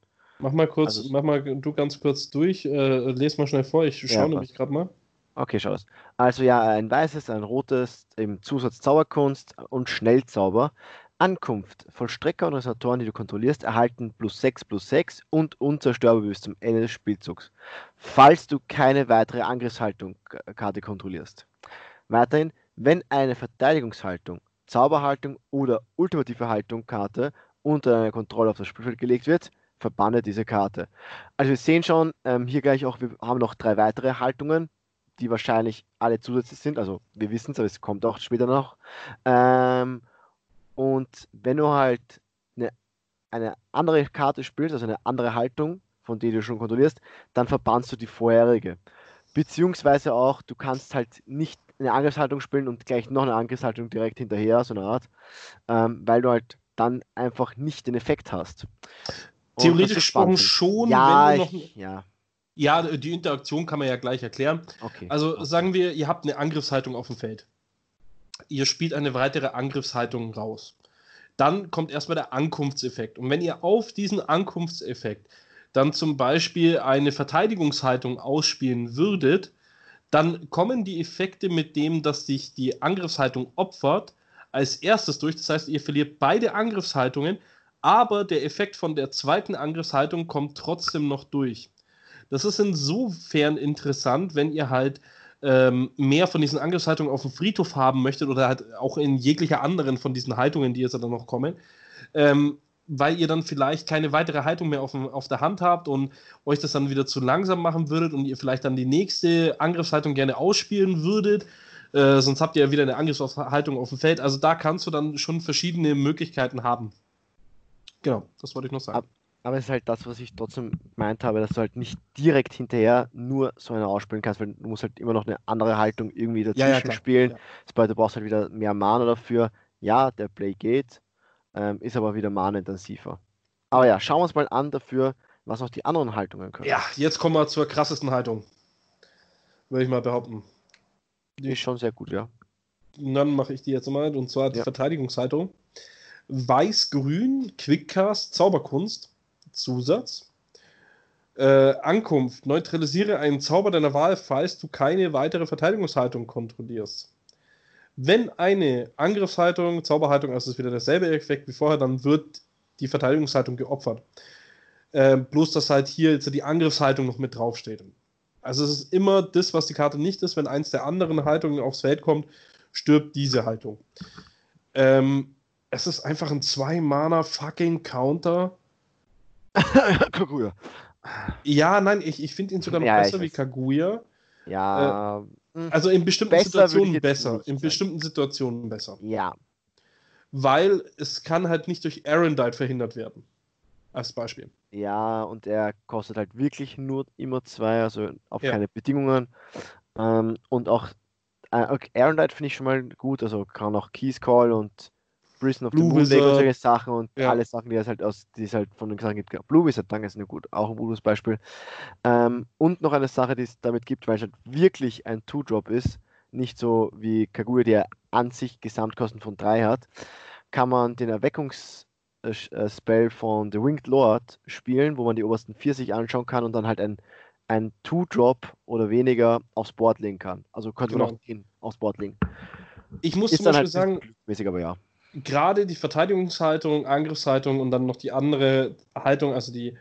Mach mal kurz, Also- mach mal du ganz kurz durch. Äh, les mal schnell vor. Ich schaue Ja, nämlich gerade mal. Okay, schau das. Also ja, ein weißes, ein rotes, im Zusatz Zauberkunst und Schnellzauber. Ankunft. Vollstrecker und Resonatoren, die du kontrollierst, erhalten plus 6 plus 6 und unzerstörbar bis zum Ende des Spielzugs. Falls du keine weitere Angriffshaltung-Karte kontrollierst. Weiterhin, wenn eine Verteidigungshaltung, Zauberhaltung oder ultimative Haltung-Karte unter deine Kontrolle auf das Spielfeld gelegt wird, verbanne diese Karte. Also wir sehen schon, ähm, hier gleich auch, wir haben noch drei weitere Haltungen, die wahrscheinlich alle zusätzlich sind. Also wir wissen es, aber es kommt auch später noch. Ähm, und wenn du halt eine, eine andere Karte spielst, also eine andere Haltung, von der du schon kontrollierst, dann verbannst du die vorherige. Beziehungsweise auch, du kannst halt nicht eine Angriffshaltung spielen und gleich noch eine Angriffshaltung direkt hinterher, so eine Art, ähm, weil du halt dann einfach nicht den Effekt hast. Und Theoretisch gesprochen schon, ja, wenn du noch. Ich, ja. Ja, die Interaktion kann man ja gleich erklären. Okay. Also sagen wir, ihr habt eine Angriffshaltung auf dem Feld. Ihr spielt eine weitere Angriffshaltung raus. Dann kommt erstmal der Ankunftseffekt. Und wenn ihr auf diesen Ankunftseffekt dann zum Beispiel eine Verteidigungshaltung ausspielen würdet, dann kommen die Effekte mit dem, dass sich die Angriffshaltung opfert, als erstes durch. Das heißt, ihr verliert beide Angriffshaltungen, aber der Effekt von der zweiten Angriffshaltung kommt trotzdem noch durch. Das ist insofern interessant, wenn ihr halt ähm, mehr von diesen Angriffshaltungen auf dem Friedhof haben möchtet oder halt auch in jeglicher anderen von diesen Haltungen, die jetzt dann noch kommen. Ähm, weil ihr dann vielleicht keine weitere Haltung mehr auf, auf der Hand habt und euch das dann wieder zu langsam machen würdet und ihr vielleicht dann die nächste Angriffshaltung gerne ausspielen würdet. Äh, sonst habt ihr ja wieder eine Angriffshaltung auf dem Feld. Also da kannst du dann schon verschiedene Möglichkeiten haben. Genau, das wollte ich noch sagen. Aber es ist halt das, was ich trotzdem gemeint habe, dass du halt nicht direkt hinterher nur so eine ausspielen kannst, weil du musst halt immer noch eine andere Haltung irgendwie dazwischen ja, ja, spielen. Ja. Das bedeutet, du brauchst halt wieder mehr Mana dafür. Ja, der Play geht, ähm, ist aber wieder mana-intensiver. Aber ja, schauen wir uns mal an dafür, was auch die anderen Haltungen können. Ja, jetzt kommen wir zur krassesten Haltung. Würde ich mal behaupten. Die ist schon sehr gut, ja. dann mache ich die jetzt mal, und zwar die. Verteidigungshaltung. Weiß-Grün, Quickcast, Zauberkunst, Zusatz. Äh, Ankunft. Neutralisiere einen Zauber deiner Wahl, falls du keine weitere Verteidigungshaltung kontrollierst. Wenn eine Angriffshaltung, Zauberhaltung, also ist wieder derselbe Effekt wie vorher, dann wird die Verteidigungshaltung geopfert. Äh, bloß, dass halt hier jetzt die Angriffshaltung noch mit draufsteht. Also es ist immer das, was die Karte nicht ist. Wenn eins der anderen Haltungen aufs Feld kommt, stirbt diese Haltung. Ähm, es ist einfach ein 2-Mana-Fucking-Counter. Kaguya. Ja, nein, ich, ich finde ihn sogar noch ja, besser wie Kaguya. Ja. Äh, hm. Also in bestimmten besser Situationen besser. In bestimmten Situationen besser. Ja. Weil es kann halt nicht durch Arendite verhindert werden. Als Beispiel. Ja, und er kostet halt wirklich nur immer zwei, also auf ja. keine Bedingungen. Ähm, und auch äh, Arendite finde ich schon mal gut, also kann auch Keys Call und Prison of Blue the Moon Wizard. und solche Sachen und ja. alle Sachen, die es halt aus, die es halt von den Sachen gibt. Blue Wizard, danke, ist nur gut, auch ein gutes Beispiel. Ähm, und noch eine Sache, die es damit gibt, weil es halt wirklich ein Two-Drop ist, nicht so wie Kaguya, der an sich Gesamtkosten von 3 hat, kann man den Erweckungsspell von The Winged Lord spielen, wo man die obersten 4 sich anschauen kann und dann halt ein, ein Two-Drop oder weniger aufs Board legen kann. Also könnte genau. man auch den aufs Board legen. Ich muss ist zum Beispiel halt sagen, mäßig, aber ja gerade die Verteidigungshaltung, Angriffshaltung und dann noch die andere Haltung, also die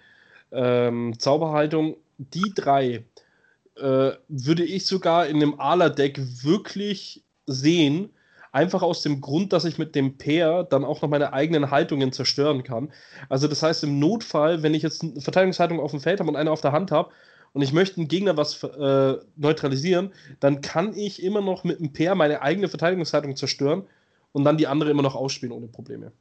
ähm, Zauberhaltung, die drei äh, würde ich sogar in dem Ala-Deck wirklich sehen. Einfach aus dem Grund, dass ich mit dem Pair dann auch noch meine eigenen Haltungen zerstören kann. Also das heißt, im Notfall, wenn ich jetzt eine Verteidigungshaltung auf dem Feld habe und eine auf der Hand habe und ich möchte einen Gegner was äh, neutralisieren, dann kann ich immer noch mit dem Pair meine eigene Verteidigungshaltung zerstören und dann die andere immer noch ausspielen ohne Probleme.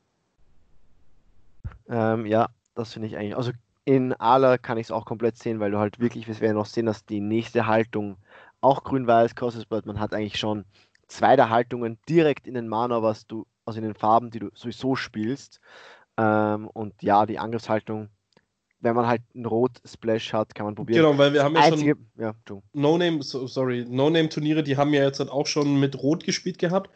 Ähm, ja, das finde ich eigentlich. Also in Ala kann ich es auch komplett sehen, weil du halt wirklich, wir werden noch sehen, dass die nächste Haltung auch grün-weiß kostet, man hat eigentlich schon zwei der Haltungen direkt in den Mana, was du, also in den Farben, die du sowieso spielst. Ähm, und ja, die Angriffshaltung wenn man halt einen Rot-Splash hat, kann man probieren. Genau, weil wir haben ja Einzige, schon ja, No-Name, so, sorry, No-Name-Turniere, die haben ja jetzt halt auch schon mit Rot gespielt gehabt.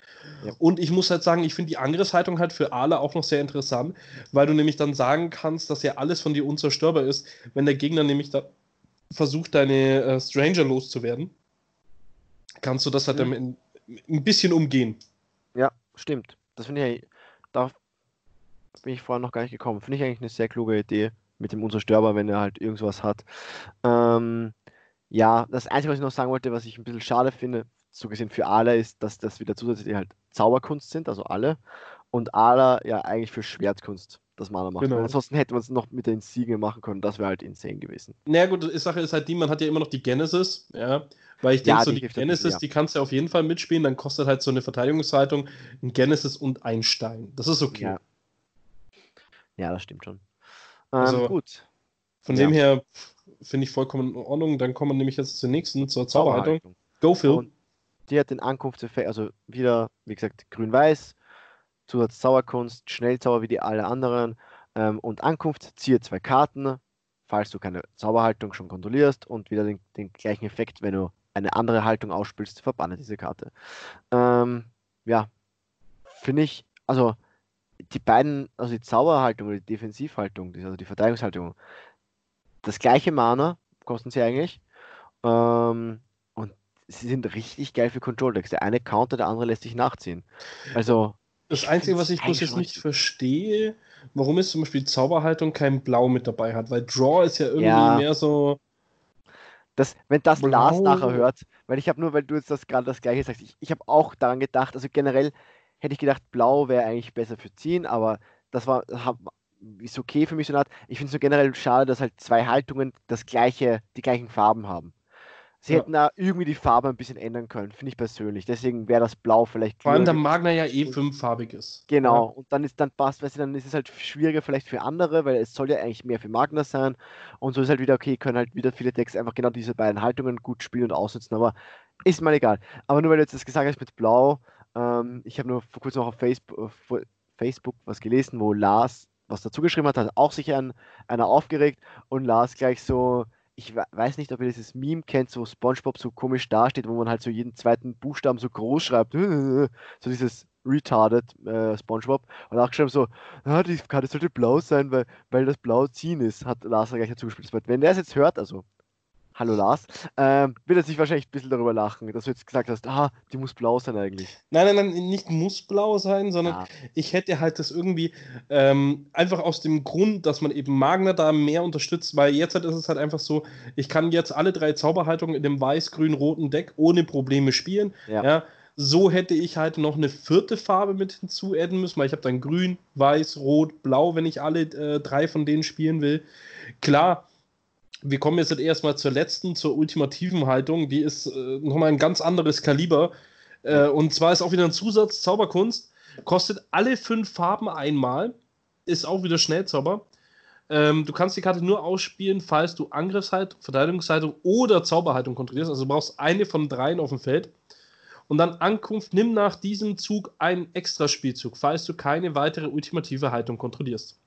Ja. Und ich muss halt sagen, ich finde die Angriffshaltung halt für alle auch noch sehr interessant, weil du nämlich dann sagen kannst, dass ja alles von dir unzerstörbar ist, wenn der Gegner nämlich da versucht, deine äh, Stranger loszuwerden. Kannst du das halt mhm. dann ein bisschen umgehen. Ja, stimmt. Das finde ich, da bin ich vorher noch gar nicht gekommen. Finde ich eigentlich eine sehr kluge Idee mit dem Unzerstörbar, wenn er halt irgendwas hat. Ähm, ja, das Einzige, was ich noch sagen wollte, was ich ein bisschen schade finde, so gesehen für alle, ist, dass das wieder zusätzlich halt Zauberkunst sind, also alle. Und Ala ja eigentlich für Schwertkunst das Mana macht. Genau. Ansonsten hätte man es noch mit den Siegen machen können, das wäre halt insane gewesen. Naja gut, die Sache ist halt die, man hat ja immer noch die Genesis, ja, Weil ich denke, ja, so die, die Genesis, ja. die kannst du auf jeden Fall mitspielen, dann kostet halt so eine Verteidigungshaltung ein Genesis und ein Stein. Das ist okay. Ja, ja das stimmt schon. Ähm, also, gut. Von dem her finde ich vollkommen in Ordnung. Dann kommen wir nämlich jetzt zur nächsten, zur Zauberhaltung. Go, Phil. Und die hat den Ankunftseffekt, also wieder, wie gesagt, grün-weiß, Zusatz Zauberkunst, Schnellzauber wie die alle anderen ähm, und Ankunft, ziehe zwei Karten, falls du keine Zauberhaltung schon kontrollierst und wieder den, den gleichen Effekt, wenn du eine andere Haltung ausspielst, verbanne diese Karte. Ähm, ja, finde ich, also die beiden, also die Zauberhaltung oder die Defensivhaltung, also die Verteidigungshaltung, das gleiche Mana kosten sie eigentlich. Ähm, und sie sind richtig geil für Control Decks. Der eine counter, der andere lässt sich nachziehen. Also. Das Einzige, was ich bloß jetzt nicht verstehe, warum ist zum Beispiel Zauberhaltung kein Blau mit dabei hat, weil Draw ist ja irgendwie ja. mehr so. Das, wenn das Blau. Lars nachher hört, weil ich habe nur, weil du jetzt das gerade das gleiche sagst, ich, ich habe auch daran gedacht, also generell hätte ich gedacht, Blau wäre eigentlich besser für Ziehen, aber das war, ist okay für mich so eine Art. Ich finde es so generell schade, dass halt zwei Haltungen das gleiche, die gleichen Farben haben. Sie ja. hätten da irgendwie die Farbe ein bisschen ändern können, finde ich persönlich. Deswegen wäre das Blau vielleicht. Vor allem, da Magna ja eh fünffarbig ist. Genau, ja. und dann ist dann passt, weißt du, dann ist es halt schwieriger vielleicht für andere, weil es soll ja eigentlich mehr für Magna sein. Und so ist halt wieder okay, können halt wieder viele Decks einfach genau diese beiden Haltungen gut spielen und ausnutzen, aber ist mal egal. Aber nur weil du jetzt das gesagt hast mit Blau, ähm, ich habe nur vor kurzem auch auf Facebook, auf Facebook was gelesen, wo Lars was dazu geschrieben hat, hat auch sich ein, einer aufgeregt und las gleich so, ich weiß nicht, ob ihr dieses Meme kennt, wo SpongeBob so komisch dasteht, wo man halt so jeden zweiten Buchstaben so groß schreibt, so dieses retarded äh, SpongeBob und auch geschrieben so, ah, die Karte sollte blau sein, weil, weil das blau ziehen ist, hat Lars gleich dazu gespielt. Wenn der es jetzt hört, also hallo Lars, ähm, wird er sich wahrscheinlich ein bisschen darüber lachen, dass du jetzt gesagt hast, ah, die muss blau sein eigentlich. Nein, nein, nein, nicht muss blau sein, sondern ja. ich hätte halt das irgendwie ähm, einfach aus dem Grund, dass man eben Magna da mehr unterstützt, weil jetzt halt ist es halt einfach so, ich kann jetzt alle drei Zauberhaltungen in dem weiß-grün-roten Deck ohne Probleme spielen. Ja. ja. So hätte ich halt noch eine vierte Farbe mit hinzuadden müssen, weil ich habe dann grün, weiß, rot, blau, wenn ich alle äh, drei von denen spielen will. Klar, wir kommen jetzt erstmal zur letzten, zur ultimativen Haltung. Die ist äh, nochmal ein ganz anderes Kaliber. Äh, und zwar ist auch wieder ein Zusatz, Zauberkunst. Kostet alle fünf Farben einmal. Ist auch wieder Schnellzauber. Ähm, du kannst die Karte nur ausspielen, falls du Angriffshaltung, Verteidigungshaltung oder Zauberhaltung kontrollierst. Also du brauchst eine von dreien auf dem Feld. Und dann Ankunft, nimm nach diesem Zug einen Extraspielzug, falls du keine weitere ultimative Haltung kontrollierst.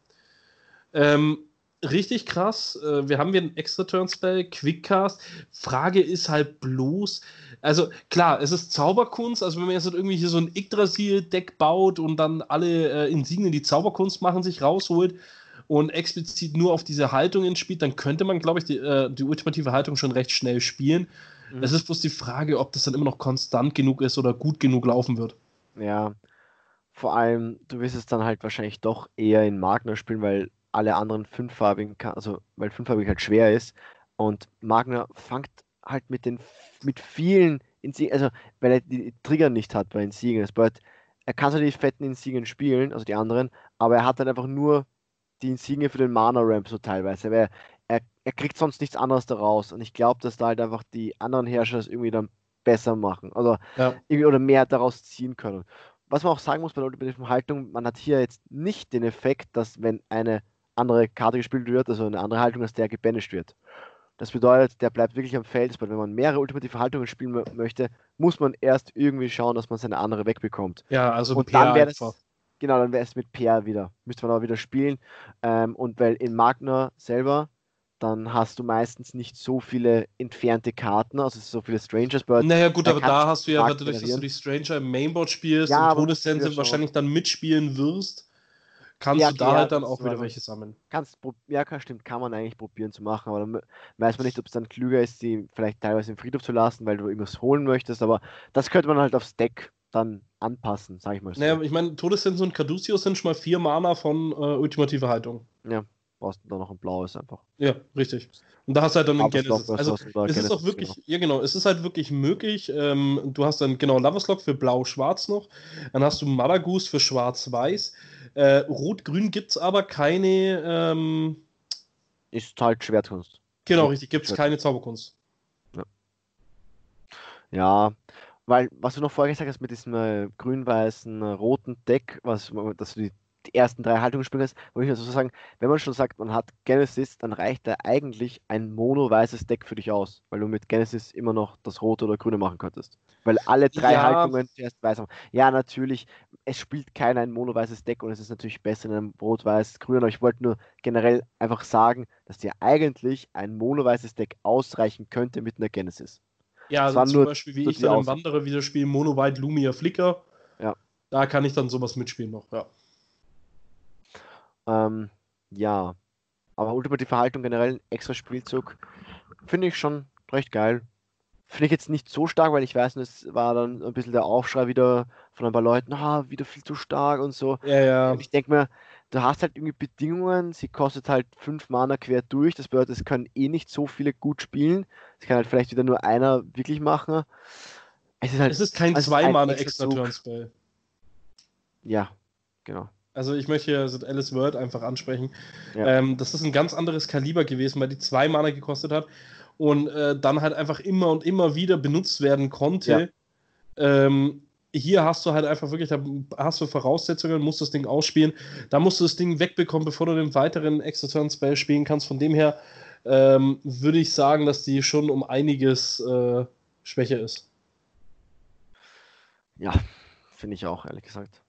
Ähm, richtig krass. Äh, wir haben hier einen extra Turnspell, Quickcast. Frage ist halt bloß, also klar, es ist Zauberkunst, also wenn man jetzt halt irgendwie hier so ein Yggdrasil-Deck baut und dann alle äh, Insignien, die Zauberkunst machen, sich rausholt und explizit nur auf diese Haltungen spielt, dann könnte man, glaube ich, die, äh, die ultimative Haltung schon recht schnell spielen. Mhm. Es ist bloß die Frage, ob das dann immer noch konstant genug ist oder gut genug laufen wird. Ja, vor allem, du wirst es dann halt wahrscheinlich doch eher in Magner spielen, weil alle anderen fünffarbigen, also weil fünffarbig halt schwer ist. Und Magner fängt halt mit den mit vielen Insignien, also weil er die Trigger nicht hat bei Insignien. Das bedeutet, er kann zwar die fetten Insignien spielen, also die anderen, aber er hat dann einfach nur die Insignien für den Mana Ramp so teilweise. Weil er, er kriegt sonst nichts anderes daraus. Und ich glaube, dass da halt einfach die anderen Herrscher das irgendwie dann besser machen. Also ja. irgendwie oder mehr daraus ziehen können. Was man auch sagen muss bei der ultimativen Haltung, man hat hier jetzt nicht den Effekt, dass wenn eine andere Karte gespielt wird, also eine andere Haltung, dass der gebanished wird. Das bedeutet, der bleibt wirklich am Feld. Wenn man mehrere ultimative Haltungen spielen möchte, muss man erst irgendwie schauen, dass man seine andere wegbekommt. Ja, also und dann wäre das, genau, dann wäre es mit PR wieder. Müsste man aber wieder spielen. Ähm, und weil in Magna selber, dann hast du meistens nicht so viele entfernte Karten, also so viele Strangers. But naja, gut, aber da hast du ja, dadurch, dass du die Stranger im Mainboard spielst ja, und Todessense wahrscheinlich dann mitspielen wirst, kannst ja, du da halt dann auch wieder welche sammeln. Kannst, ja, stimmt, kann man eigentlich probieren zu machen, aber dann weiß man nicht, ob es dann klüger ist, die vielleicht teilweise im Friedhof zu lassen, weil du irgendwas holen möchtest, aber das könnte man halt aufs Deck dann anpassen, sag ich mal so. Naja, ich meine, Todessense und Caduceus sind schon mal vier Mana von äh, ultimative Haltung. Ja, brauchst du dann noch ein blaues einfach. Ja, richtig. Und da hast du halt dann einen Genesis. Also, es Genesis, ist auch wirklich, genau. ja genau, es ist halt wirklich möglich. Ähm, du hast dann genau Loverslock für blau-schwarz noch. Dann hast du Madagus für schwarz-weiß. Äh, Rot-Grün gibt es aber keine. Ähm, ist halt Schwertkunst. Genau, richtig, gibt es keine Zauberkunst. Ja. Ja, weil, was du noch vorher gesagt hast mit diesem äh, grün-weißen, äh, roten Deck, was, dass du die, die ersten drei kannst, wollte ich also sagen, wenn man schon sagt, man hat Genesis, dann reicht da eigentlich ein mono-weißes Deck für dich aus, weil du mit Genesis immer noch das rote oder grüne machen könntest. Weil alle drei Ja. Haltungen zuerst weiß haben. Ja, natürlich, es spielt keiner ein mono-weißes Deck und es ist natürlich besser in einem rot-weiß-grün, aber ich wollte nur generell einfach sagen, dass dir eigentlich ein mono-weißes Deck ausreichen könnte mit einer Genesis. Ja, also zum nur Beispiel wie ich dann im. Wanderer wieder spiele, Mono White Lumia Flicker. Ja. Da kann ich dann sowas mitspielen noch, ja. Ähm, ja, aber ultimative Haltung generell, ein extra Spielzug, finde ich schon recht geil. Finde ich jetzt nicht so stark, weil ich weiß, es war dann ein bisschen der Aufschrei wieder von ein paar Leuten, ah, wieder viel zu stark und so. Ja, ja. Und ich denke mir, du hast halt irgendwie Bedingungen, sie kostet halt 5 Mana quer durch, das bedeutet, es können eh nicht so viele gut spielen. Es kann halt vielleicht wieder nur einer wirklich machen. Es ist halt, Es ist kein also zwei ein Mana extra extra Zug. Turnspell. ja, genau. Also ich möchte hier Alice Word einfach ansprechen. Ja. Ähm, das ist ein ganz anderes Kaliber gewesen, weil die zwei Mana gekostet hat und äh, dann halt einfach immer und immer wieder benutzt werden konnte. Ähm, hier hast du halt einfach wirklich, da hast du Voraussetzungen, musst das Ding ausspielen. Da musst du das Ding wegbekommen, bevor du den weiteren Extra Turn Spell spielen kannst. Von dem her ähm, würde ich sagen, dass die schon um einiges äh, schwächer ist. Ja, finde ich auch, ehrlich gesagt.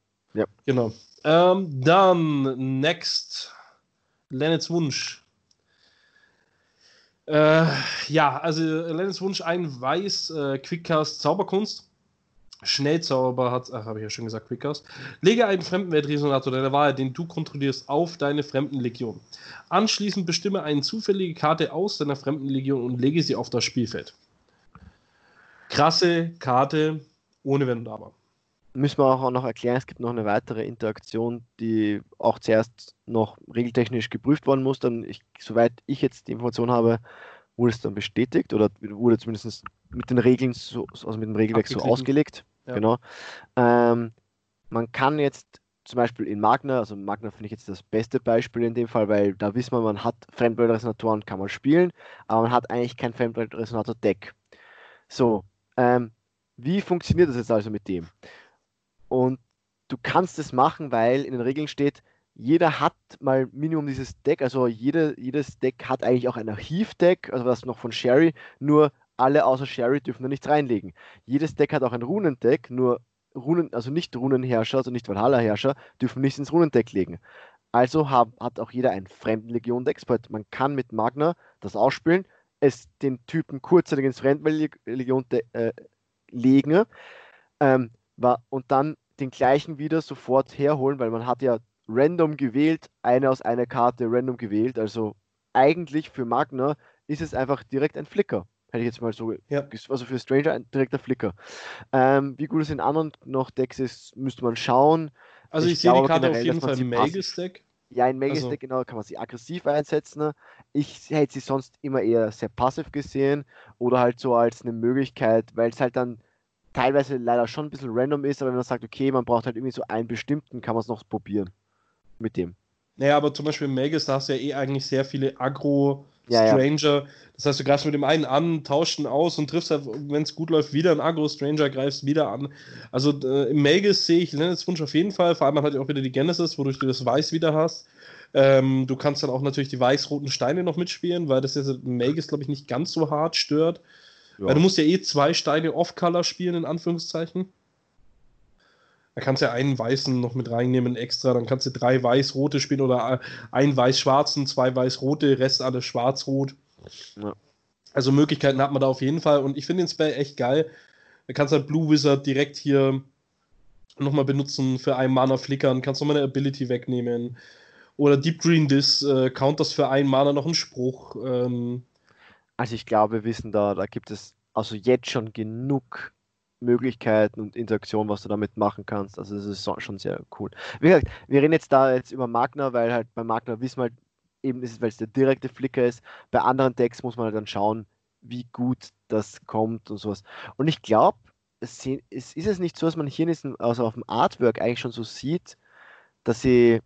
Genau. Ähm, dann next. Lennets Wunsch. Äh, ja, also Lennets Wunsch ein Weiß äh, Quickcast Zauberkunst. Schnellzauber hat, ach, habe ich ja schon gesagt, Quickcast. Lege einen Fremdenweltresonator deiner Wahl, den du kontrollierst, auf deine Fremdenlegion. Anschließend bestimme eine zufällige Karte aus deiner Fremdenlegion und lege sie auf das Spielfeld. Krasse Karte, ohne Wenn und Aber. Müssen wir auch noch erklären, es gibt noch eine weitere Interaktion, die auch zuerst noch regeltechnisch geprüft worden muss. Dann, ich, soweit ich jetzt die Information habe, wurde es dann bestätigt oder wurde zumindest mit den Regeln, so, also mit dem Regelwerk so ausgelegt. Ja. Genau. Ähm, man kann jetzt zum Beispiel in Magna, also Magna finde ich jetzt das beste Beispiel in dem Fall, weil da wissen wir, man hat Fremdweltresonatoren, kann man spielen, aber man hat eigentlich kein Fremdweltresonator-Deck. So, ähm, wie funktioniert das jetzt also mit dem? Und du kannst es machen, weil in den Regeln steht, jeder hat mal Minimum dieses Deck, also jede, jedes Deck hat eigentlich auch ein Archivdeck, also das noch von Sherry, nur alle außer Sherry dürfen da nichts reinlegen. Jedes Deck hat auch ein Runendeck, nur Runen, also nicht Runenherrscher, also nicht Valhalla-Herrscher, dürfen nichts ins Runendeck legen. Also hab, hat auch jeder ein Fremdenlegion-Deck. Man kann mit Magna das ausspielen, es den Typen kurzzeitig ins Fremdenlegion äh, legen ähm, war, und dann den gleichen wieder sofort herholen, weil man hat ja random gewählt, eine aus einer Karte random gewählt. Also eigentlich für Magna ist es einfach direkt ein Flicker. Hätte ich jetzt mal so, Ja. also für Stranger ein direkter Flicker. Ähm, wie gut es in anderen noch Decks ist, müsste man schauen. Also Ich ich, sehe die Karte auf generell, jeden dass man Fall im Magus-Deck. Ja, in Magus Also- Deck genau kann man sie aggressiv einsetzen. Ich hätte sie sonst immer eher sehr passiv gesehen oder halt so als eine Möglichkeit, weil es halt dann teilweise leider schon ein bisschen random ist, aber wenn man sagt, okay, man braucht halt irgendwie so einen bestimmten, kann man es noch probieren mit dem. Naja, aber zum Beispiel im Magus, da hast du ja eh eigentlich sehr viele Ja, ja. Agro-Stranger. Das heißt, du greifst mit dem einen an, tauscht ihn aus und triffst halt, wenn es gut läuft, wieder einen Agro-Stranger, greifst wieder an. Also äh, im Magus sehe ich Lennarts Wunsch auf jeden Fall. Vor allem hat ja auch wieder die Genesis, wodurch du das Weiß wieder hast. Ähm, du kannst dann auch natürlich die weiß-roten Steine noch mitspielen, weil das jetzt im Magus, glaube ich, nicht ganz so hart stört. Weil du musst ja eh zwei Steine off-color spielen, in Anführungszeichen. Da kannst du ja einen weißen noch mit reinnehmen extra, dann kannst du drei weiß-rote spielen oder einen weiß-schwarzen, zwei weiß-rote, Rest alles schwarz-rot. Ja. Also Möglichkeiten hat man da auf jeden Fall und ich finde den Spell echt geil. Da kannst du halt Blue Wizard direkt hier nochmal benutzen für einen Mana flickern, kannst nochmal eine Ability wegnehmen. Oder Deep Green Dis, äh, counters für einen Mana noch einen Spruch. Ähm, Also ich glaube, wir wissen da, da gibt es also jetzt schon genug Möglichkeiten und Interaktion, was du damit machen kannst. Also das ist schon sehr cool. Wie gesagt, wir reden jetzt da jetzt über Magna, weil halt bei Magna wissen wir halt eben, ist es, weil es der direkte Flicker ist. Bei anderen Decks muss man halt dann schauen, wie gut das kommt und sowas. Und ich glaube, es, es ist es nicht so, dass man hier in diesem, also auf dem Artwork eigentlich schon so sieht, dass sie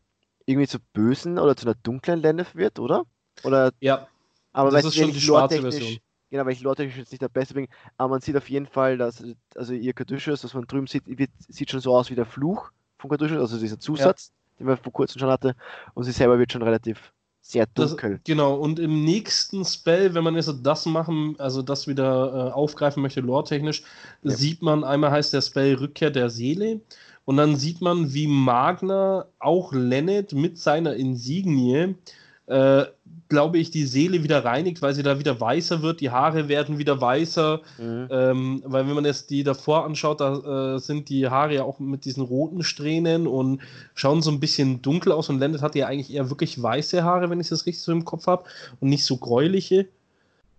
irgendwie zu bösen oder zu einer dunklen Lennef wird, oder? Oder ja, aber Das ist schon die schwarze Version. genau, weil ich lore-technisch jetzt nicht der Beste bin, aber man sieht auf jeden Fall, dass, also ihr Caduceus, was man drüben sieht, wird, sieht schon so aus wie der Fluch von Caduceus, also dieser Zusatz, ja. den man vor kurzem schon hatte, und sie selber wird schon relativ sehr dunkel. Das, genau, und im nächsten Spell, wenn man jetzt das machen, also das wieder äh, aufgreifen möchte, lore-technisch, ja. sieht man, einmal heißt der Spell Rückkehr der Seele und dann sieht man, wie Magna auch Lennet mit seiner Insignie äh, glaube ich, die Seele wieder reinigt, weil sie da wieder weißer wird, die Haare werden wieder weißer, mhm. ähm, weil wenn man jetzt die davor anschaut, da äh, sind die Haare ja auch mit diesen roten Strähnen und schauen so ein bisschen dunkel aus und Lendet hat ja eigentlich eher wirklich weiße Haare, wenn ich das richtig so im Kopf habe und nicht so gräuliche.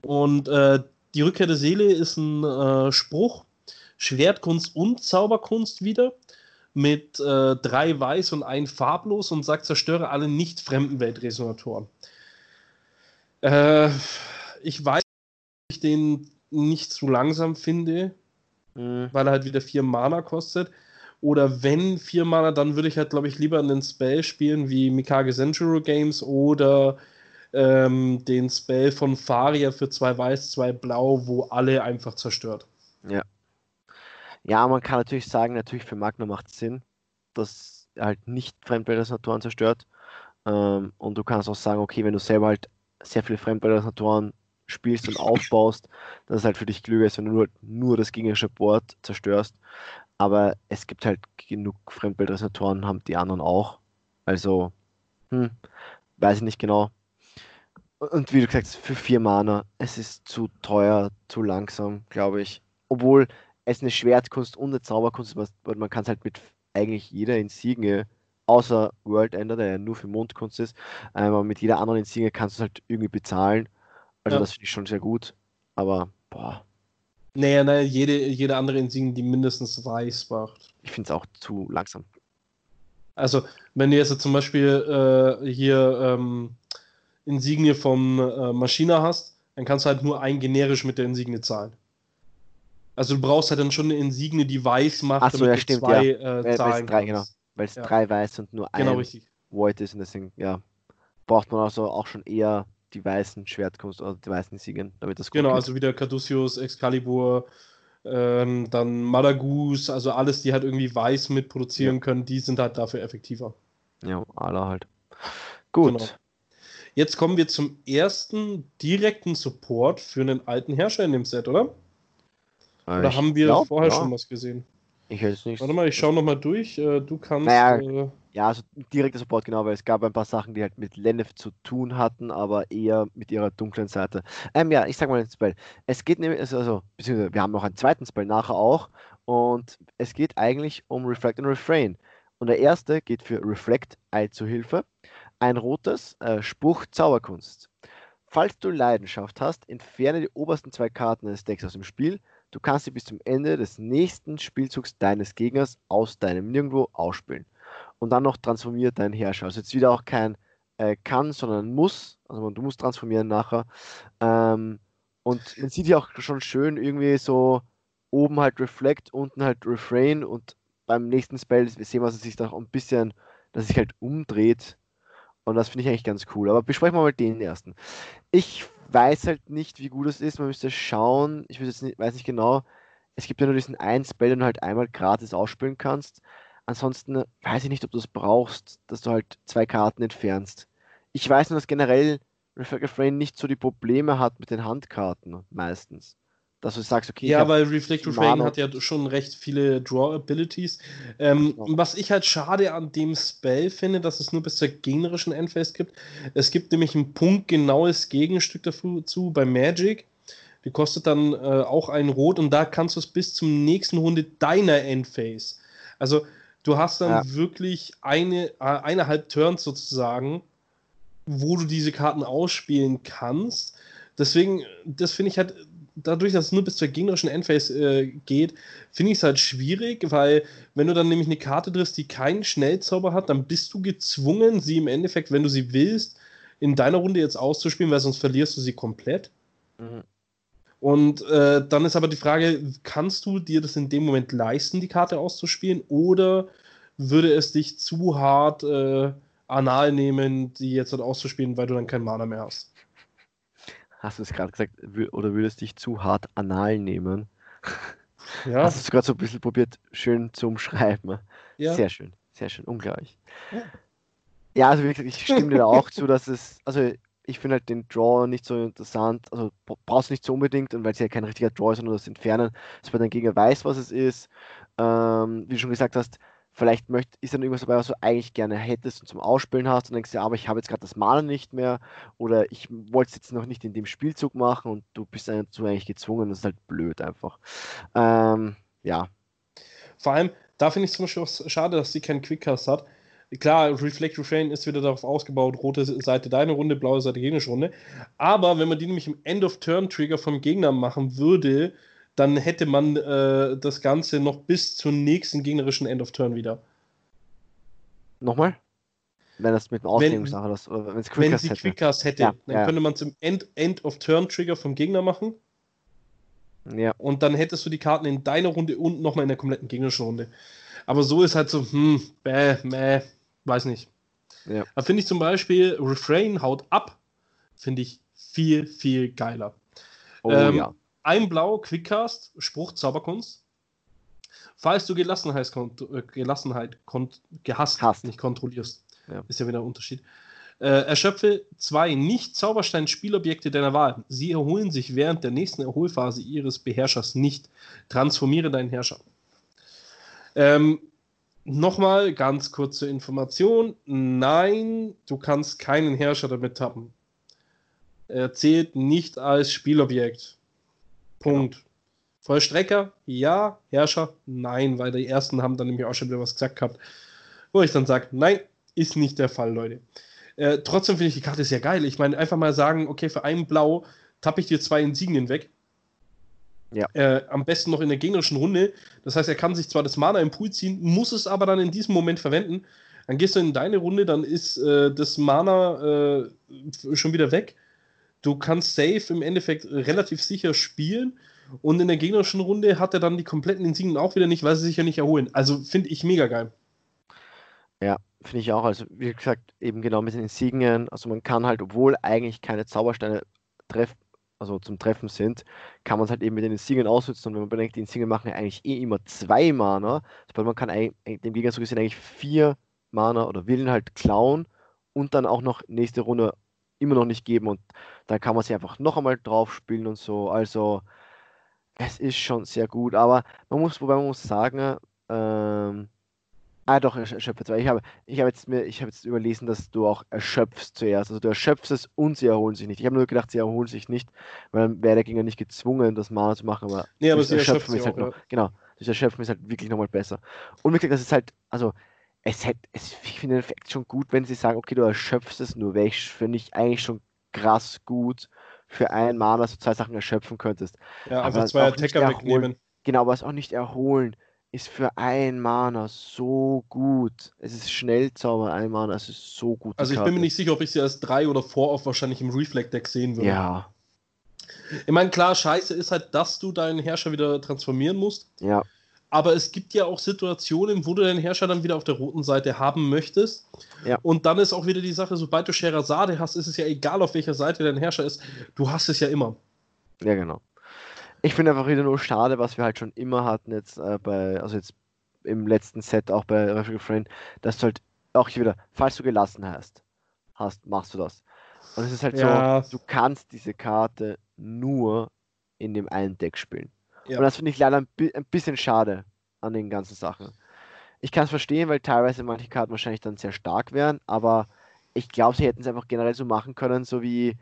Und äh, die Rückkehr der Seele ist ein äh, Spruch, Schwertkunst und Zauberkunst wieder mit äh, drei weiß und ein farblos und sagt, zerstöre alle nicht fremden Weltresonatoren. Äh, ich weiß, dass ich den nicht zu langsam finde, mhm. weil er halt wieder vier Mana kostet. Oder wenn vier Mana, dann würde ich halt, glaube ich, lieber einen Spell spielen wie Mikage Century Games oder ähm, den Spell von Faria für zwei weiß, zwei blau, wo alle einfach zerstört. Ja. Ja, man kann natürlich sagen, natürlich für Magna macht es Sinn, dass er halt nicht Fremdweltresonatoren zerstört. Ähm, und du kannst auch sagen, okay, wenn du selber halt sehr viele Fremdweltresonatoren spielst und aufbaust, dass es halt für dich klüger ist, wenn du nur, nur das gegnerische Board zerstörst. Aber es gibt halt genug Fremdweltresonatoren, haben die anderen auch. Also, hm, weiß ich nicht genau. Und wie du gesagt hast, für vier Mana, es ist zu teuer, zu langsam, glaube ich. Obwohl es eine Schwertkunst und eine Zauberkunst ist, man kann es halt mit eigentlich jeder Insigne, außer World Ender, der ja nur für Mondkunst ist, aber mit jeder anderen Insigne kannst du es halt irgendwie bezahlen. Also ja. das finde ich schon sehr gut. Aber, boah. Naja, naja, jede, jede andere Insigne, die mindestens weiß macht. Ich finde es auch zu langsam. Also, wenn du jetzt zum Beispiel äh, hier ähm, Insigne vom äh, Maschiner hast, dann kannst du halt nur ein generisch mit der Insigne zahlen. Also du brauchst halt dann schon eine Insigne, die weiß macht, Ach so, damit ja, stimmt, zwei ja. äh, Zahlen drei, genau. Weil es ja. drei weiß und nur genau, ein richtig. Void ist und deswegen, ja, braucht man also auch schon eher die weißen Schwertkunst oder die weißen Insignien, damit das gut Genau, geht. also wieder Caduceus, Excalibur, ähm, dann Madagus, also alles, die halt irgendwie weiß mitproduzieren ja. können, die sind halt dafür effektiver. Ja, alle halt. Gut. Genau. Jetzt kommen wir zum ersten direkten Support für einen alten Herrscher in dem Set, oder? Oder ich haben wir glaub, vorher ja. schon was gesehen? Ich hätte es nicht. Warte mal, ich schaue nochmal durch. Äh, du kannst. Naja, äh... Ja, also direkter Support, genau, weil es gab ein paar Sachen, die halt mit Lennef zu tun hatten, aber eher mit ihrer dunklen Seite. Ähm, ja, ich sag mal den Spell. Es geht nämlich, also, beziehungsweise wir haben noch einen zweiten Spell nachher auch. Und es geht eigentlich um Reflect und Refrain. Und der erste geht für Reflect, Ei zu Hilfe. Ein rotes äh, Spruch Zauberkunst. Falls du Leidenschaft hast, entferne die obersten zwei Karten des Decks aus dem Spiel Du kannst sie bis zum Ende des nächsten Spielzugs deines Gegners aus deinem Nirgendwo ausspielen. Und dann noch transformiert dein Herrscher. Also jetzt wieder auch kein äh, kann, sondern muss. Also du musst transformieren nachher. Ähm, und man sieht ja auch schon schön irgendwie so oben halt Reflect, unten halt Refrain und beim nächsten Spell sehen wir, dass es sich da auch ein bisschen, dass sich halt umdreht. Und das finde ich eigentlich ganz cool. Aber besprechen wir mal den ersten. Ich weiß halt nicht, wie gut es ist. Man müsste schauen. Ich weiß, nicht, weiß nicht genau. Es gibt ja nur diesen einen Spell, den du halt einmal gratis ausspielen kannst. Ansonsten weiß ich nicht, ob du es brauchst, dass du halt zwei Karten entfernst. Ich weiß nur, dass generell Refrain nicht so die Probleme hat mit den Handkarten meistens dass du sagst, okay. Ja, weil Reflect Refrain hat ja schon recht viele Draw-Abilities. Ähm, genau. Was ich halt schade an dem Spell finde, dass es nur bis zur gegnerischen Endphase gibt. Es gibt nämlich ein punktgenaues Gegenstück dazu bei Magic. Die kostet dann äh, auch ein Rot und da kannst du es bis zum nächsten Runde deiner Endphase. Also du hast dann ja. wirklich eine, äh, eineinhalb Turns sozusagen, wo du diese Karten ausspielen kannst. Deswegen, das finde ich halt dadurch, dass es nur bis zur gegnerischen Endphase äh, geht, finde ich es halt schwierig, weil wenn du dann nämlich eine Karte triffst, die keinen Schnellzauber hat, dann bist du gezwungen, sie im Endeffekt, wenn du sie willst, in deiner Runde jetzt auszuspielen, weil sonst verlierst du sie komplett. Mhm. Und äh, dann ist aber die Frage, kannst du dir das in dem Moment leisten, die Karte auszuspielen, oder würde es dich zu hart äh, anal nehmen, die jetzt halt auszuspielen, weil du dann kein Mana mehr hast? Hast du es gerade gesagt, oder würdest dich zu hart anal nehmen? Ja. Hast du es gerade so ein bisschen probiert, schön zu umschreiben. Ja. Sehr schön, sehr schön, unglaublich. Ja, ja also gesagt, ich stimme dir da auch zu, dass es, also ich finde halt den Draw nicht so interessant, also brauchst du nicht so unbedingt, und weil es ja kein richtiger Draw ist, sondern das Entfernen, dass man dann Gegner weiß, was es ist. Ähm, wie du schon gesagt hast, vielleicht möcht, ist dann irgendwas dabei, was du eigentlich gerne hättest und zum Ausspielen hast und denkst dir, aber ich habe jetzt gerade das Mana nicht mehr oder ich wollte es jetzt noch nicht in dem Spielzug machen und du bist dazu eigentlich gezwungen, das ist halt blöd einfach. Ähm, ja. Vor allem, da finde ich zum Beispiel auch schade, dass sie keinen Quickcast hat, Klar, Reflect Refrain ist wieder darauf ausgebaut, rote Seite deine Runde, blaue Seite gegnerische Runde. Aber wenn man die nämlich im End-of-Turn-Trigger vom Gegner machen würde, dann hätte man äh, das Ganze noch bis zur nächsten gegnerischen End-of-Turn wieder. Nochmal? Wenn das mit dem Auslegungssache oder wenn es Quickcast Wenn sie Quickcast hätte, ja, dann ja. könnte man es im End-of-Turn-Trigger vom Gegner machen. Ja. Und dann hättest du die Karten in deiner Runde und nochmal in der kompletten gegnerischen Runde. Aber so ist halt so, hm, bäh, meh, weiß nicht. Ja. Da finde ich zum Beispiel Refrain haut ab, finde ich viel, viel geiler. Oh, ähm, ja. Ein Blau, Quickcast, Spruch, Zauberkunst. Falls du Gelassenheit, äh, Gelassenheit gehasst, Hast. nicht kontrollierst, ja. ist ja wieder ein Unterschied. Äh, erschöpfe zwei Nicht-Zauberstein-Spielobjekte deiner Wahl. Sie erholen sich während der nächsten Erholphase ihres Beherrschers nicht. Transformiere deinen Herrscher. Ähm, Nochmal ganz kurze Information. Nein, du kannst keinen Herrscher damit tappen. Er zählt nicht als Spielobjekt. Punkt. Genau. Vollstrecker, ja. Herrscher, nein, weil die ersten haben dann nämlich auch schon wieder was gesagt gehabt, wo ich dann sage, nein, ist nicht der Fall, Leute. Äh, trotzdem finde ich die Karte sehr geil. Ich meine, einfach mal sagen, okay, für einen Blau tappe ich dir zwei Insignien weg. Ja. Äh, am besten noch in der gegnerischen Runde. Das heißt, er kann sich zwar das Mana im Pool ziehen, muss es aber dann in diesem Moment verwenden. Dann gehst du in deine Runde, dann ist äh, das Mana äh, schon wieder weg. Du kannst safe im Endeffekt relativ sicher spielen. Und in der gegnerischen Runde hat er dann die kompletten Insignien auch wieder nicht, weil sie sich ja nicht erholen. Also finde ich mega geil. Ja, finde ich auch. Also, wie gesagt, eben genau mit den Insignien. Also, man kann halt, obwohl eigentlich keine Zaubersteine treffen, also zum Treffen sind, kann man es halt eben mit den Singen ausnutzen. Und wenn man bedenkt, die Singen machen ja eigentlich eh immer zwei Mana, weil man kann dem Gegner so gesehen eigentlich vier Mana oder Willen halt klauen und dann auch noch nächste Runde immer noch nicht geben und dann kann man sie einfach noch einmal drauf spielen und so. Also es ist schon sehr gut, aber man muss, wobei man muss sagen, ähm, Ah, doch, erschöpft. Ich habe, ich habe jetzt, mir, ich habe jetzt überlesen, dass du auch erschöpfst zuerst. Also du erschöpfst es und sie erholen sich nicht. Ich habe nur gedacht, sie erholen sich nicht, weil dann wäre der Gegner nicht gezwungen, das Mana zu machen. Aber, nee, aber sie erschöpfen ist halt noch, Genau, das Erschöpfen ist halt wirklich nochmal besser. Und wie gesagt, das ist halt, also es hätte, es, ich finde den Effekt schon gut, wenn sie sagen, okay, du erschöpfst es nur weg, finde ich eigentlich schon krass gut für ein Mana, dass du zwei Sachen erschöpfen könntest. Ja, einfach zwei Attacker wegnehmen. Genau, aber es auch nicht erholen ist für ein Mana so gut. Es ist Schnellzauber, ein Mana, es ist so gut. Also ich bin mir nicht sicher, ob ich sie als 3 oder 4 auf wahrscheinlich im Reflect-Deck sehen würde. Ja. Ich meine, klar, scheiße ist halt, dass du deinen Herrscher wieder transformieren musst. Ja. Aber es gibt ja auch Situationen, wo du deinen Herrscher dann wieder auf der roten Seite haben möchtest. Ja. Und dann ist auch wieder die Sache, sobald du Scherazade hast, ist es ja egal, auf welcher Seite dein Herrscher ist. Du hast es ja immer. Ja, genau. Ich finde einfach wieder nur schade, was wir halt schon immer hatten jetzt äh, bei, also jetzt im letzten Set auch bei Refugee Friend, dass du halt auch hier wieder, falls du gelassen hast, hast, machst du das. Und es ist halt ja. so, du kannst diese Karte nur in dem einen Deck spielen. Ja. Und das finde ich leider ein, ein, bisschen schade an den ganzen Sachen. Ich kann es verstehen, weil teilweise manche Karten wahrscheinlich dann sehr stark wären, aber ich glaube, sie hätten es einfach generell so machen können, so wie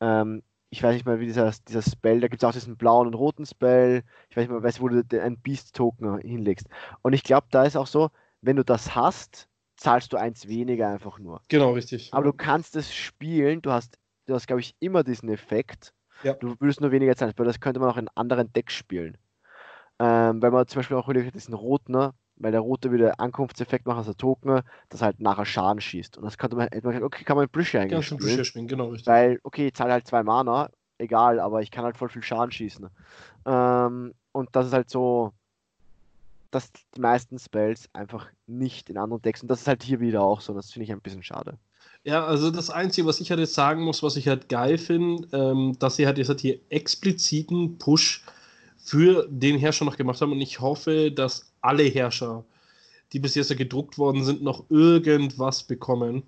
ähm, ich weiß nicht mal, wie dieser, dieser Spell, da gibt es auch diesen blauen und roten Spell. Ich weiß nicht mal, wo du einen Beast-Token hinlegst. Und ich glaube, da ist auch so, wenn du das hast, zahlst du eins weniger einfach nur. Genau, richtig. Aber du kannst es spielen, du hast, du hast, glaube ich, immer diesen Effekt. Ja. Du würdest nur weniger zahlen, weil das könnte man auch in anderen Decks spielen. Ähm, weil man zum Beispiel auch diesen roten, ne? weil der rote wieder Ankunftseffekt macht, also Token, das halt nachher Schaden schießt. Und das könnte man, okay, kann man Brüche eigentlich spielen. Brüche spielen, genau richtig. Weil, okay, ich zahle halt zwei Mana, egal, aber ich kann halt voll viel Schaden schießen. Ähm, und das ist halt so, dass die meisten Spells einfach nicht in anderen Decks und das ist halt hier wieder auch so. Das finde ich ein bisschen schade. Ja, also das Einzige, was ich halt jetzt sagen muss, was ich halt geil finde, ähm, dass sie halt jetzt halt hier expliziten Push für den Herrscher noch gemacht haben und ich hoffe, dass alle Herrscher, die bis jetzt gedruckt worden sind, noch irgendwas bekommen.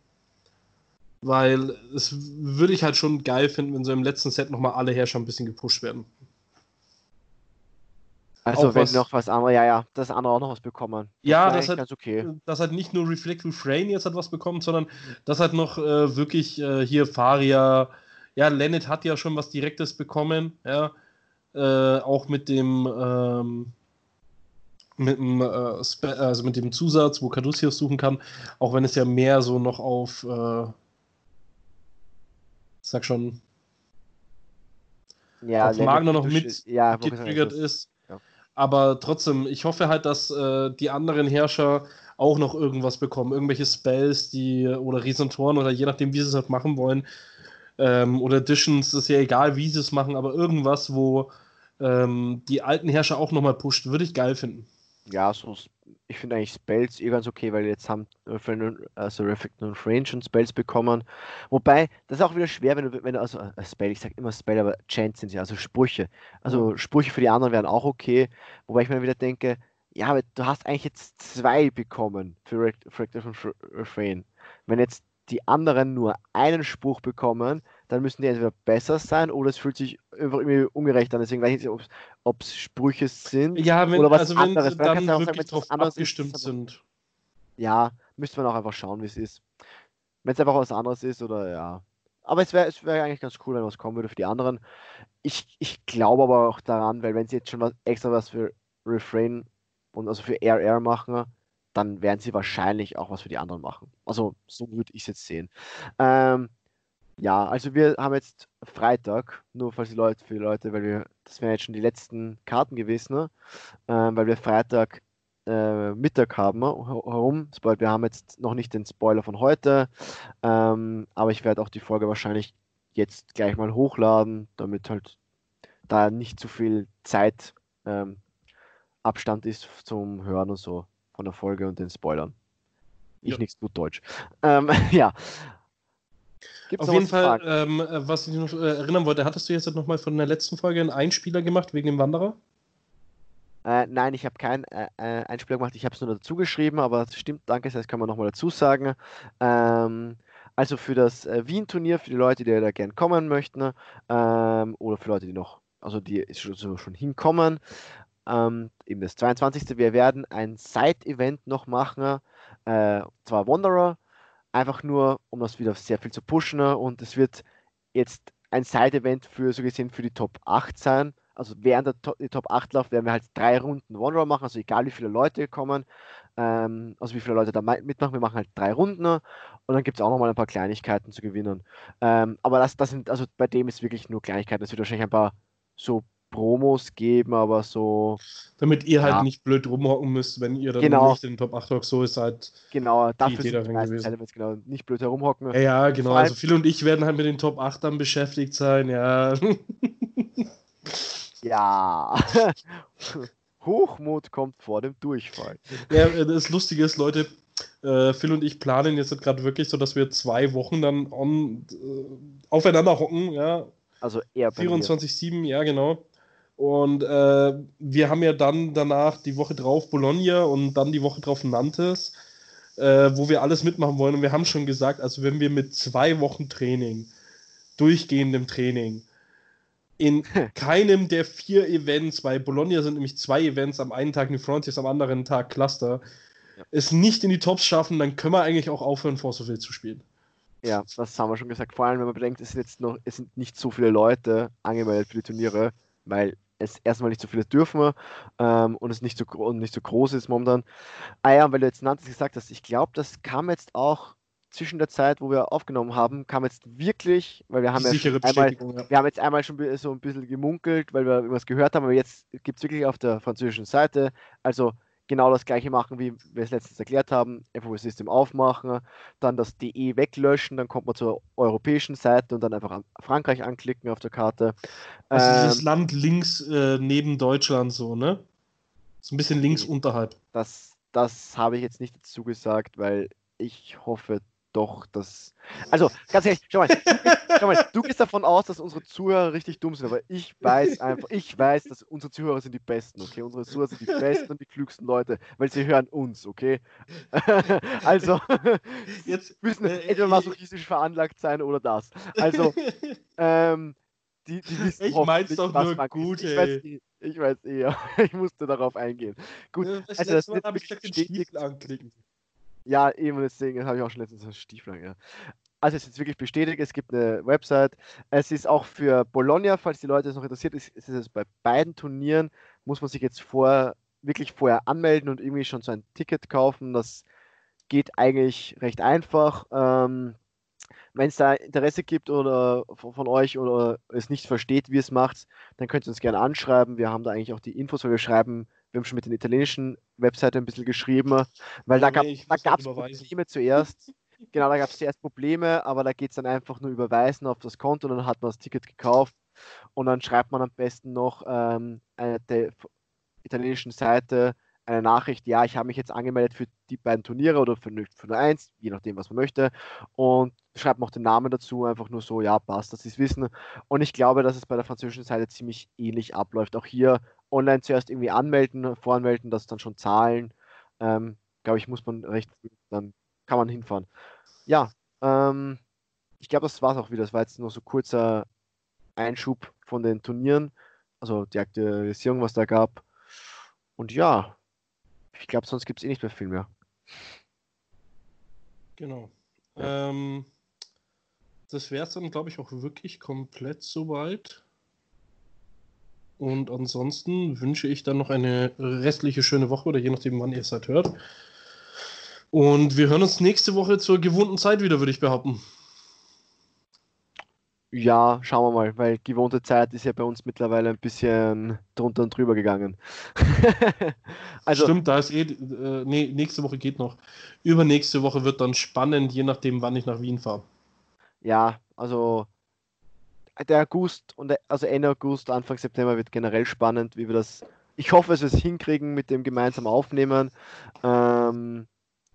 Weil es würde ich halt schon geil finden, wenn so im letzten Set nochmal alle Herrscher ein bisschen gepusht werden. Also wenn was, noch was anderes, ja, ja, das andere auch noch was bekommen. Das ja, das hat, okay. das hat nicht nur Reflect Refrain jetzt hat was bekommen, sondern das hat noch äh, wirklich äh, hier Faria, ja, Lennet hat ja schon was Direktes bekommen, ja, äh, auch mit dem, ähm, mit dem, äh, also mit dem Zusatz, wo Caduceus suchen kann, auch wenn es ja mehr so noch auf, äh, sag schon, ja, auf Magner noch mit ja, getriggert ist. Aber trotzdem, ich hoffe halt, dass äh, die anderen Herrscher auch noch irgendwas bekommen. Irgendwelche Spells, die oder Riesentoren oder je nachdem, wie sie es halt machen wollen. Ähm, oder Editions, ist ja egal, wie sie es machen, aber irgendwas, wo ähm, die alten Herrscher auch nochmal pusht, würde ich geil finden. Ja, so ich finde eigentlich Spells eh ganz okay, weil jetzt haben also Reflect und Range und Spells bekommen. Wobei, das ist auch wieder schwer, wenn du, wenn du also äh, Spell, ich sag immer Spell, aber Chants sind ja, also Sprüche. Also mhm. Sprüche für die anderen wären auch okay. Wobei ich mir wieder denke, ja, aber du hast eigentlich jetzt zwei bekommen für Reflect und Refrain. Wenn jetzt die anderen nur einen Spruch bekommen, dann müssen die entweder besser sein oder es fühlt sich einfach irgendwie ungerecht an. Deswegen weiß ich nicht, ob es Sprüche sind ja, wenn, oder was also anderes. Wenn dann wirklich sagen, drauf abgestimmt ist, sind. Ja, müsste man auch einfach schauen, wie es ist. Wenn es einfach was anderes ist oder ja. Aber es wäre es wär eigentlich ganz cool, wenn was kommen würde für die anderen. Ich, ich glaube aber auch daran, weil wenn sie jetzt schon was extra was für Refrain und also für RR machen, dann werden sie wahrscheinlich auch was für die anderen machen. Also so würde ich es jetzt sehen. Ähm, ja, also wir haben jetzt Freitag, nur falls die Leute, für die Leute, weil wir, das wären jetzt schon die letzten Karten gewesen, ne? ähm, weil wir Freitag äh, Mittag haben ne? herum. Wir haben jetzt noch nicht den Spoiler von heute, ähm, aber ich werde auch die Folge wahrscheinlich jetzt gleich mal hochladen, damit halt da nicht zu viel Zeit ähm, Abstand ist zum Hören und so von der Folge und den Spoilern. Ich ja. nichts gut Deutsch. Ähm, ja, Gibt's Auf jeden Fall, ähm, äh, was ich noch äh, erinnern wollte, hattest du jetzt nochmal von der letzten Folge einen Einspieler gemacht wegen dem Wanderer? Äh, nein, ich habe keinen äh, äh, Einspieler gemacht, ich habe es nur dazu geschrieben, aber es stimmt, danke, das kann man nochmal dazu sagen. Ähm, also für das äh, Wien-Turnier, für die Leute, die da gerne kommen möchten, ähm, oder für Leute, die noch, also die schon, schon hinkommen, ähm, eben das 22. Wir werden ein Side-Event noch machen, äh, zwar Wanderer, einfach nur, um das wieder sehr viel zu pushen. Ne? Und es wird jetzt ein Side-Event für so gesehen für die Top 8 sein. Also während der Top, die Top 8 läuft, werden wir halt drei Runden One-Roll machen, also egal wie viele Leute kommen, ähm, also wie viele Leute da mitmachen, wir machen halt drei Runden und dann gibt es auch nochmal ein paar Kleinigkeiten zu gewinnen. Ähm, aber das, das sind, also bei dem ist wirklich nur Kleinigkeiten. Es wird wahrscheinlich ein paar so Promos geben, aber so. Damit ihr halt nicht blöd rumhocken müsst, wenn ihr dann genau. nicht in den Top 8 hockt, so ist halt genau, die Idee darin gewesen. genau, nicht blöd herumhocken. Ja, ja genau. Also Phil und ich werden halt mit den Top 8 dann beschäftigt sein, ja. ja. Hochmut kommt vor dem Durchfall. Ja, das Lustige ist, Leute, äh, Phil und ich planen jetzt gerade wirklich so, dass wir zwei Wochen dann on, äh, aufeinander hocken, ja. Also eher 24-7, ja, genau. Und äh, wir haben ja dann danach die Woche drauf Bologna und dann die Woche drauf Nantes, äh, wo wir alles mitmachen wollen. Und wir haben schon gesagt, also wenn wir mit zwei Wochen Training, durchgehendem Training, in keinem der vier Events, bei Bologna sind nämlich zwei Events, am einen Tag New Frontiers, am anderen Tag Cluster, ja. es nicht in die Tops schaffen, dann können wir eigentlich auch aufhören, Force of Will zu spielen. Ja, das haben wir schon gesagt. Vor allem, wenn man bedenkt, es sind jetzt noch, es sind nicht so viele Leute angemeldet für die Turniere, weil es erstmal nicht so viele dürfen ähm, und es nicht so, und nicht so groß ist momentan. Ah ja, weil du jetzt Nantes gesagt hast, ich glaube, das kam jetzt auch zwischen der Zeit, wo wir aufgenommen haben, kam jetzt wirklich, weil wir haben ja einmal, ja. wir haben jetzt einmal schon so ein bisschen gemunkelt, weil wir irgendwas gehört haben, aber jetzt gibt es wirklich auf der französischen Seite, also genau das gleiche machen, wie wir es letztens erklärt haben, FOS System aufmachen, dann das DE weglöschen, dann kommt man zur europäischen Seite und dann einfach Frankreich anklicken auf der Karte. Also ähm, dieses Land links äh, neben Deutschland so, ne? So ein bisschen links unterhalb. Das, das habe ich jetzt nicht dazu gesagt, weil ich hoffe doch, dass. Also, ganz ehrlich, schau mal, du, schau mal, du gehst davon aus, dass unsere Zuhörer richtig dumm sind, aber ich weiß einfach, ich weiß, dass unsere Zuhörer sind die Besten, okay? Unsere Zuhörer sind die besten und die klügsten Leute, weil sie hören uns, okay? also, jetzt müssen äh, entweder masochistisch veranlagt sein oder das. Also, ähm, die, die wissen Ich mein's doch nur gut, ich weiß, eh, ich weiß eh, ich musste darauf eingehen. Gut, ja, also das habe ich gesagt, den Stiefel anklicken. Ja, eben deswegen habe ich auch schon letztens Stiefel, ja. Also es ist jetzt wirklich bestätigt, es gibt eine Website. Es ist auch für Bologna, falls die Leute es noch interessiert, ist, ist es bei beiden Turnieren, muss man sich jetzt vor, wirklich vorher anmelden und irgendwie schon so ein Ticket kaufen. Das geht eigentlich recht einfach. Ähm, wenn es da Interesse gibt oder von, von, euch oder es nicht versteht, wie es macht, dann könnt ihr uns gerne anschreiben. Wir haben da eigentlich auch die Infos, weil wir schreiben wir haben schon mit den italienischen Webseiten ein bisschen geschrieben, weil da, gab, da gab es Probleme zuerst. Genau, da gab es zuerst Probleme, aber da geht es dann einfach nur überweisen auf das Konto und dann hat man das Ticket gekauft und dann schreibt man am besten noch ähm, eine der italienischen Seite eine Nachricht, ja, ich habe mich jetzt angemeldet für die beiden Turniere oder für, für nur eins, je nachdem, was man möchte. Und schreibt noch den Namen dazu, einfach nur so, ja, passt, dass sie es wissen. Und ich glaube, dass es bei der französischen Seite ziemlich ähnlich abläuft. Auch hier online zuerst irgendwie anmelden, voranmelden, das dann schon zahlen. Ähm, glaube ich, muss man recht, dann kann man hinfahren. Ja, ähm, ich glaube, das war es auch wieder. Das war jetzt nur so kurzer Einschub von den Turnieren, also die Aktualisierung, was da gab. Und ja, ich glaube, sonst gibt es eh nicht mehr viel mehr. Genau. Ja. Ähm, das wäre es dann, glaube ich, auch wirklich komplett soweit. Und ansonsten wünsche ich dann noch eine restliche schöne Woche oder je nachdem, wann ihr es halt hört. Und wir hören uns nächste Woche zur gewohnten Zeit wieder, würde ich behaupten. Ja, schauen wir mal, weil gewohnte Zeit ist ja bei uns mittlerweile ein bisschen drunter und drüber gegangen. also, Stimmt, da ist eh, äh, nee, nächste Woche geht noch. Übernächste Woche wird dann spannend, je nachdem, wann ich nach Wien fahre. Ja, also der August und also Ende August, Anfang September wird generell spannend, wie wir das. Ich hoffe, dass wir es hinkriegen mit dem gemeinsamen Aufnehmen. Ähm,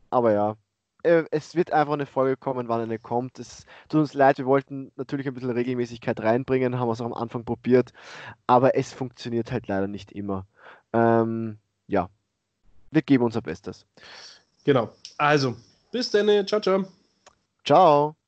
aber ja, äh, es wird einfach eine Folge kommen, wann eine kommt. Es tut uns leid, wir wollten natürlich ein bisschen Regelmäßigkeit reinbringen, haben es auch am Anfang probiert, aber es funktioniert halt leider nicht immer. Ähm, ja, wir geben unser Bestes. Genau. Also, bis dann. Ciao, ciao. Ciao.